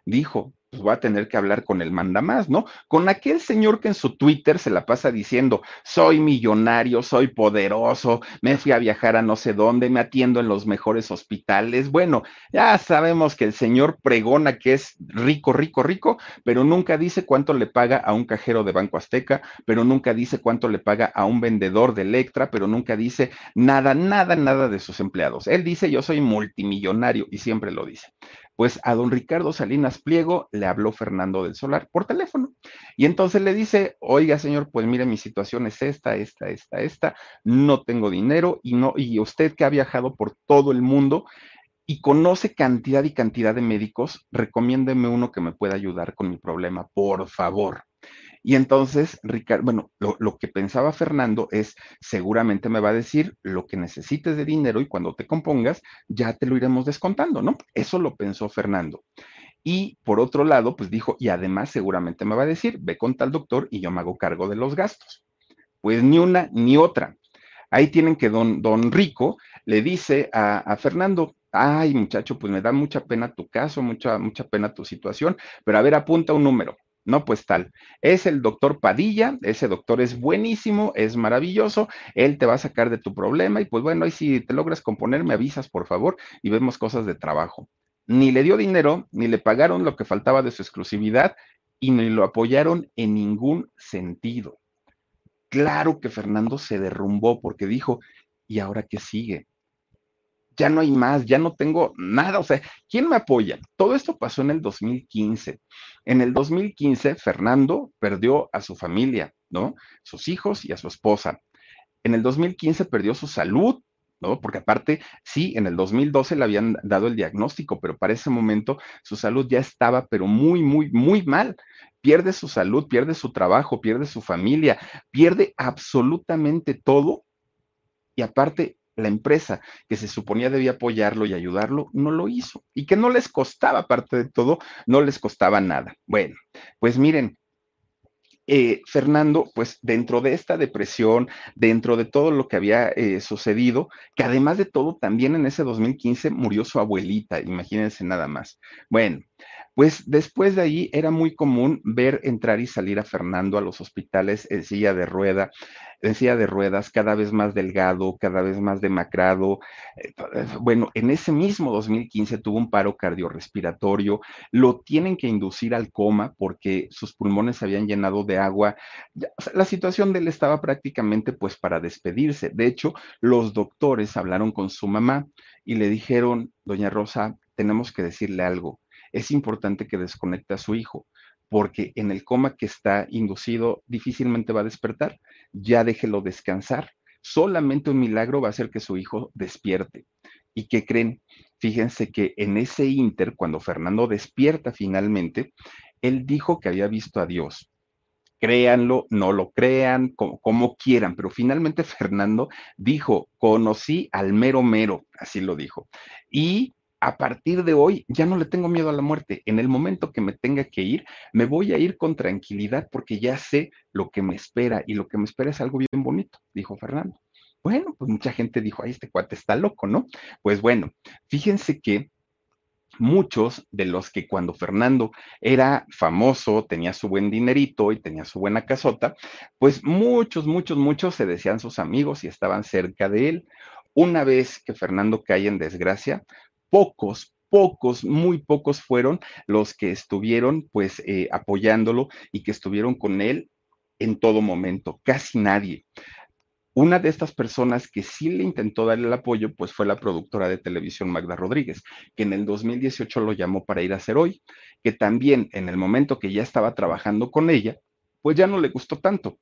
Dijo, pues voy a tener que hablar con el mandamás, ¿no? Con aquel señor que en su Twitter se la pasa diciendo, soy millonario, soy poderoso, me fui a viajar a no sé dónde, me atiendo en los mejores hospitales. Bueno, ya sabemos que el señor pregona que es rico, rico, rico, pero nunca dice cuánto le paga a un cajero de Banco Azteca, pero nunca dice cuánto le paga a un vendedor de Electra, pero nunca dice nada, nada, nada de sus empleados. Él dice, yo soy multimillonario y siempre lo dice. Pues a don Ricardo Salinas Pliego le habló Fernando del Solar por teléfono. Y entonces le dice, oiga, señor, pues mire, mi situación es esta, esta, esta, esta, no tengo dinero y no, y usted que ha viajado por todo el mundo y conoce cantidad y cantidad de médicos, recomiéndeme uno que me pueda ayudar con mi problema, por favor. Y entonces, Ricardo, bueno, lo, que pensaba Fernando es, seguramente me va a decir lo que necesites de dinero y cuando te compongas, ya te lo iremos descontando, ¿no? Eso lo pensó Fernando. Y por otro lado, pues dijo, y además seguramente me va a decir, ve con tal doctor y yo me hago cargo de los gastos. Pues ni una ni otra. Ahí tienen que don, don Rico le dice a, a Fernando, ay muchacho, pues me da mucha pena tu caso, mucha, mucha pena tu situación, pero a ver, apunta un número. No, pues tal. Es el doctor Padilla, ese doctor es buenísimo, es maravilloso, él te va a sacar de tu problema y pues bueno, ahí si te logras componer, me avisas por favor y vemos cosas de trabajo. Ni le dio dinero, ni le pagaron lo que faltaba de su exclusividad y ni lo apoyaron en ningún sentido. Claro que Fernando se derrumbó porque dijo, ¿y ahora qué sigue? Ya no hay más, ya no tengo nada, o sea, ¿quién me apoya? Todo esto pasó en el 2015. En el 2015, Fernando perdió a su familia, ¿no? Sus hijos y a su esposa. En el 2015 perdió su salud, ¿no? Porque aparte, sí, en el 2012 le habían dado el diagnóstico, pero para ese momento su salud ya estaba, pero muy, muy, muy mal. Pierde su salud, pierde su trabajo, pierde su familia, pierde absolutamente todo. Y aparte, la empresa que se suponía debía apoyarlo y ayudarlo, no lo hizo. Y que no les costaba, aparte de todo, no les costaba nada. Bueno, pues miren, eh, Fernando, pues dentro de esta depresión, dentro de todo lo que había eh, sucedido, que además de todo, también en ese 2015 murió su abuelita, imagínense nada más. Bueno, pues después de ahí era muy común ver entrar y salir a Fernando a los hospitales en silla de rueda, en silla de ruedas, cada vez más delgado, cada vez más demacrado. Eh, bueno, en ese mismo 2015 tuvo un paro cardiorrespiratorio, lo tienen que inducir al coma porque sus pulmones se habían llenado de agua. La situación de él estaba prácticamente pues para despedirse. De hecho, los doctores hablaron con su mamá y le dijeron, doña Rosa, tenemos que decirle algo es importante que desconecte a su hijo, porque en el coma que está inducido difícilmente va a despertar. Ya déjelo descansar. Solamente un milagro va a hacer que su hijo despierte. ¿Y qué creen? Fíjense que en ese inter, cuando Fernando despierta finalmente, él dijo que había visto a Dios. Créanlo, no lo crean, como, como, quieran, pero finalmente Fernando dijo, conocí al mero mero, así lo dijo. Y a partir de hoy ya no le tengo miedo a la muerte. En el momento que me tenga que ir, me voy a ir con tranquilidad porque ya sé lo que me espera y lo que me espera es algo bien bonito, dijo Fernando. Bueno, pues mucha gente dijo, ay, este cuate está loco, ¿no? Pues bueno, fíjense que muchos de los que cuando Fernando era famoso, tenía su buen dinerito y tenía su buena casota, pues muchos, muchos, muchos se decían sus amigos y estaban cerca de él. Una vez que Fernando cae en desgracia, pocos, pocos, muy pocos fueron los que estuvieron pues eh, apoyándolo y que estuvieron con él en todo momento, casi nadie. Una de estas personas que sí le intentó darle el apoyo, pues fue la productora de televisión Magda Rodríguez, que en el 2018 lo llamó para ir a hacer hoy, que también en el momento que ya estaba trabajando con ella, pues ya no le gustó tanto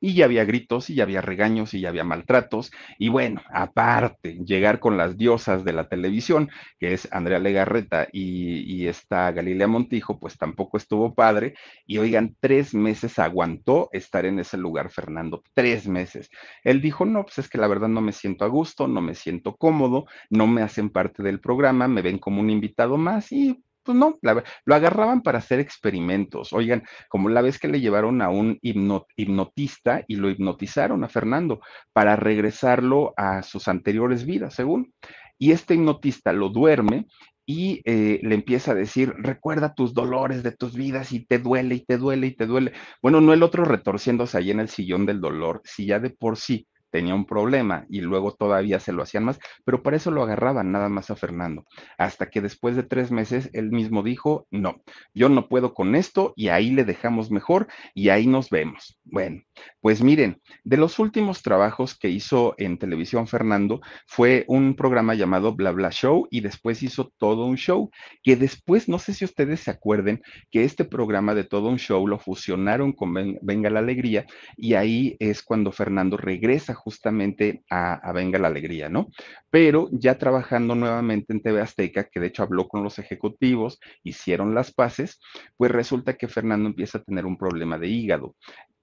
y ya había gritos, y ya había regaños, y ya había maltratos, y bueno, aparte, llegar con las diosas de la televisión, que es Andrea Legarreta y, y Galilea Montijo, pues tampoco estuvo padre, y oigan, tres meses aguantó estar en ese lugar, Fernando, tres meses. Él dijo, no, pues es que la verdad no me siento a gusto, no me siento cómodo, no me hacen parte del programa, me ven como un invitado más, y pues no, lo agarraban para hacer experimentos. Oigan, como la vez que le llevaron a un hipnotista y lo hipnotizaron a Fernando para regresarlo a sus anteriores vidas, según. Y este hipnotista lo duerme y eh, le empieza a decir, recuerda tus dolores de tus vidas y te duele y te duele y te duele. Bueno, no el otro retorciéndose ahí en el sillón del dolor, si ya de por sí tenía un problema y luego todavía se lo hacían más, pero para eso lo agarraban nada más a Fernando, hasta que después de tres meses él mismo dijo, no, yo no puedo con esto y ahí le dejamos mejor y ahí nos vemos. Bueno, pues miren, de los últimos trabajos que hizo en televisión Fernando fue un programa llamado Bla Bla Show y después hizo todo un show, que después, no sé si ustedes se acuerden, que este programa de todo un show lo fusionaron con Venga la Alegría y ahí es cuando Fernando regresa justamente a, Venga la Alegría, ¿no? Pero ya trabajando nuevamente en TV Azteca, que de hecho habló con los ejecutivos, hicieron las paces, pues resulta que Fernando empieza a tener un problema de hígado.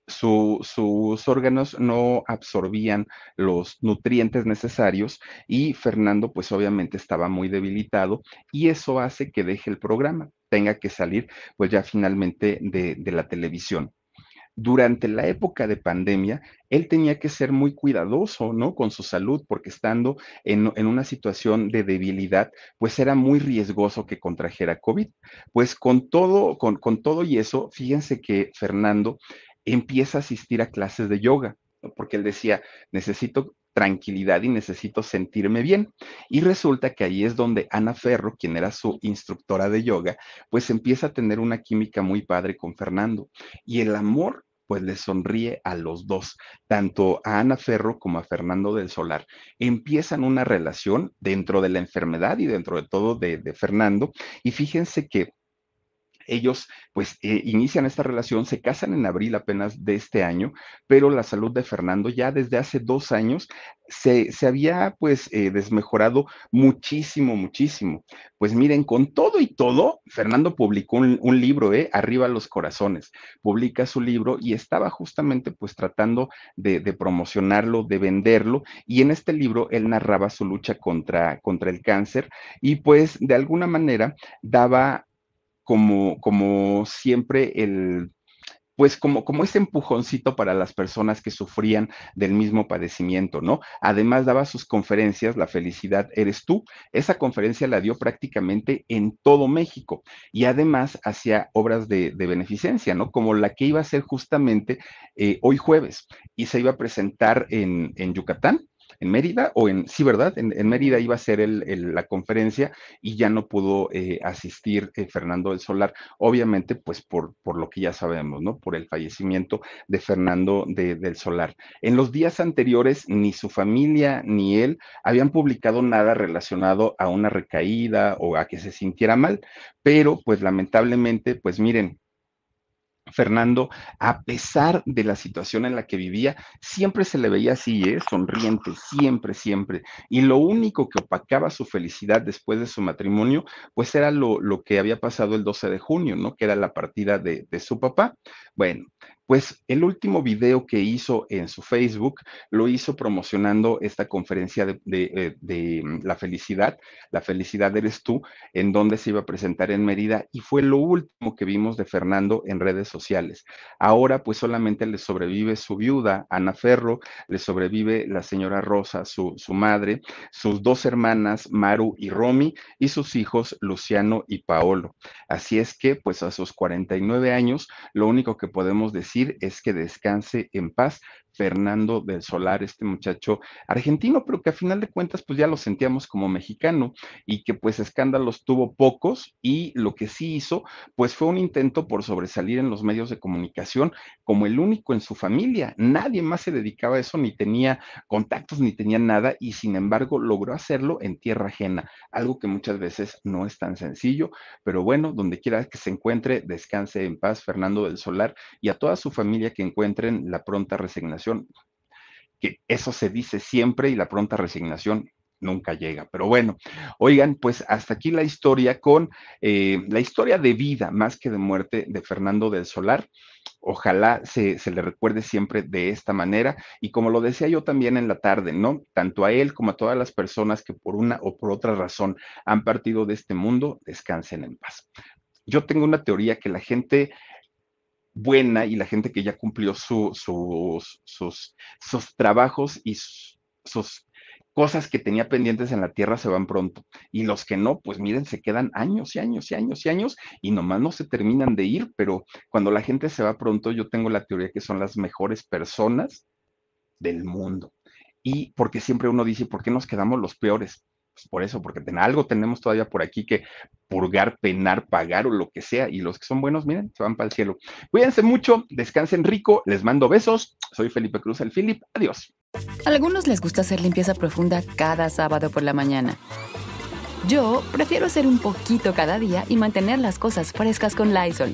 sus órganos no absorbían los nutrientes necesarios y Fernando pues obviamente estaba muy debilitado y eso hace que deje el programa, tenga que salir pues ya finalmente de la televisión durante la época de pandemia, él tenía que ser muy cuidadoso, ¿no? Con su salud, porque estando en, una situación de debilidad, pues era muy riesgoso que contrajera COVID. Pues con todo, con, con todo y eso, fíjense que Fernando empieza a asistir a clases de yoga, porque él decía, necesito tranquilidad y necesito sentirme bien. Y resulta que ahí es donde Ana Ferro, quien era su instructora de yoga, pues empieza a tener una química muy padre con Fernando. Y el amor pues le sonríe a los dos, tanto a Ana Ferro como a Fernando del Solar. Empiezan una relación dentro de la enfermedad y dentro de todo de, de Fernando. Y fíjense que ellos pues eh, inician esta relación, se casan en abril apenas de este año, pero la salud de Fernando ya desde hace dos años se, había pues eh, desmejorado muchísimo, muchísimo. Pues miren, con todo y todo, Fernando publicó un, libro, ¿eh? Arriba los corazones, publica su libro y estaba justamente pues tratando de, de, promocionarlo, de venderlo, y en este libro él narraba su lucha contra, contra el cáncer y pues de alguna manera daba como, como siempre el, pues como, como ese empujoncito para las personas que sufrían del mismo padecimiento, ¿no? Además daba sus conferencias, La felicidad eres tú. Esa conferencia la dio prácticamente en todo México y además hacía obras de, beneficencia, ¿no? Como la que iba a ser justamente eh, hoy jueves y se iba a presentar en, en Yucatán en Mérida, o en, sí, ¿verdad? En, Mérida iba a ser el, la conferencia y ya no pudo eh, asistir eh, Fernando del Solar, obviamente, pues por, por lo que ya sabemos, ¿no? Por el fallecimiento de Fernando del Solar. En los días anteriores, ni su familia ni él habían publicado nada relacionado a una recaída o a que se sintiera mal, pero pues lamentablemente, pues miren, Fernando, a pesar de la situación en la que vivía, siempre se le veía así, ¿eh? sonriente, siempre, siempre. Y lo único que opacaba su felicidad después de su matrimonio, pues era lo, que había pasado el 12 de junio, ¿no? Que era la partida de, de, su papá. Bueno, pues el último video que hizo en su Facebook lo hizo promocionando esta conferencia de, eh, mm, la felicidad, la felicidad eres tú, en donde se iba a presentar en Mérida y fue lo último que vimos de Fernando en redes sociales. Ahora pues solamente le sobrevive su viuda, Ana Ferro, le sobrevive la señora Rosa, su, su madre, sus dos hermanas, Maru y Romy, y sus hijos, Luciano y Paolo. Así es que pues a sus 49 años, lo único que podemos decir es que descanse en paz Fernando del Solar, este muchacho argentino, pero que a final de cuentas pues ya lo sentíamos como mexicano y que pues escándalos tuvo pocos y lo que sí hizo pues fue un intento por sobresalir en los medios de comunicación como el único en su familia. Nadie más se dedicaba a eso, ni tenía contactos, ni tenía nada y sin embargo logró hacerlo en tierra ajena, algo que muchas veces no es tan sencillo, pero bueno, donde quiera que se encuentre, descanse en paz Fernando del Solar y a toda su familia que encuentren la pronta resignación que eso se dice siempre y la pronta resignación nunca llega. Pero bueno, oigan, pues hasta aquí la historia con eh, la historia de vida más que de muerte de Fernando del Solar. Ojalá se, se, le recuerde siempre de esta manera. Y como lo decía yo también en la tarde, ¿no? Tanto a él como a todas las personas que por una o por otra razón han partido de este mundo, descansen en paz. Yo tengo una teoría que la gente buena y la gente que ya cumplió sus, sus, sus trabajos y sus, cosas que tenía pendientes en la tierra se van pronto. Y los que no, pues miren, se quedan años y años y años y años y nomás no se terminan de ir, pero cuando la gente se va pronto, yo tengo la teoría que son las mejores personas del mundo. Y porque siempre uno dice, ¿por qué nos quedamos los peores? Por eso, porque algo tenemos todavía por aquí que purgar, penar, pagar o lo que sea. Y los que son buenos, miren, se van para el cielo. Cuídense mucho, descansen rico, les mando besos. Soy Felipe Cruz, el Philip. Adiós. A algunos les gusta hacer limpieza profunda cada sábado por la mañana. Yo prefiero hacer un poquito cada día y mantener las cosas frescas con Lysol.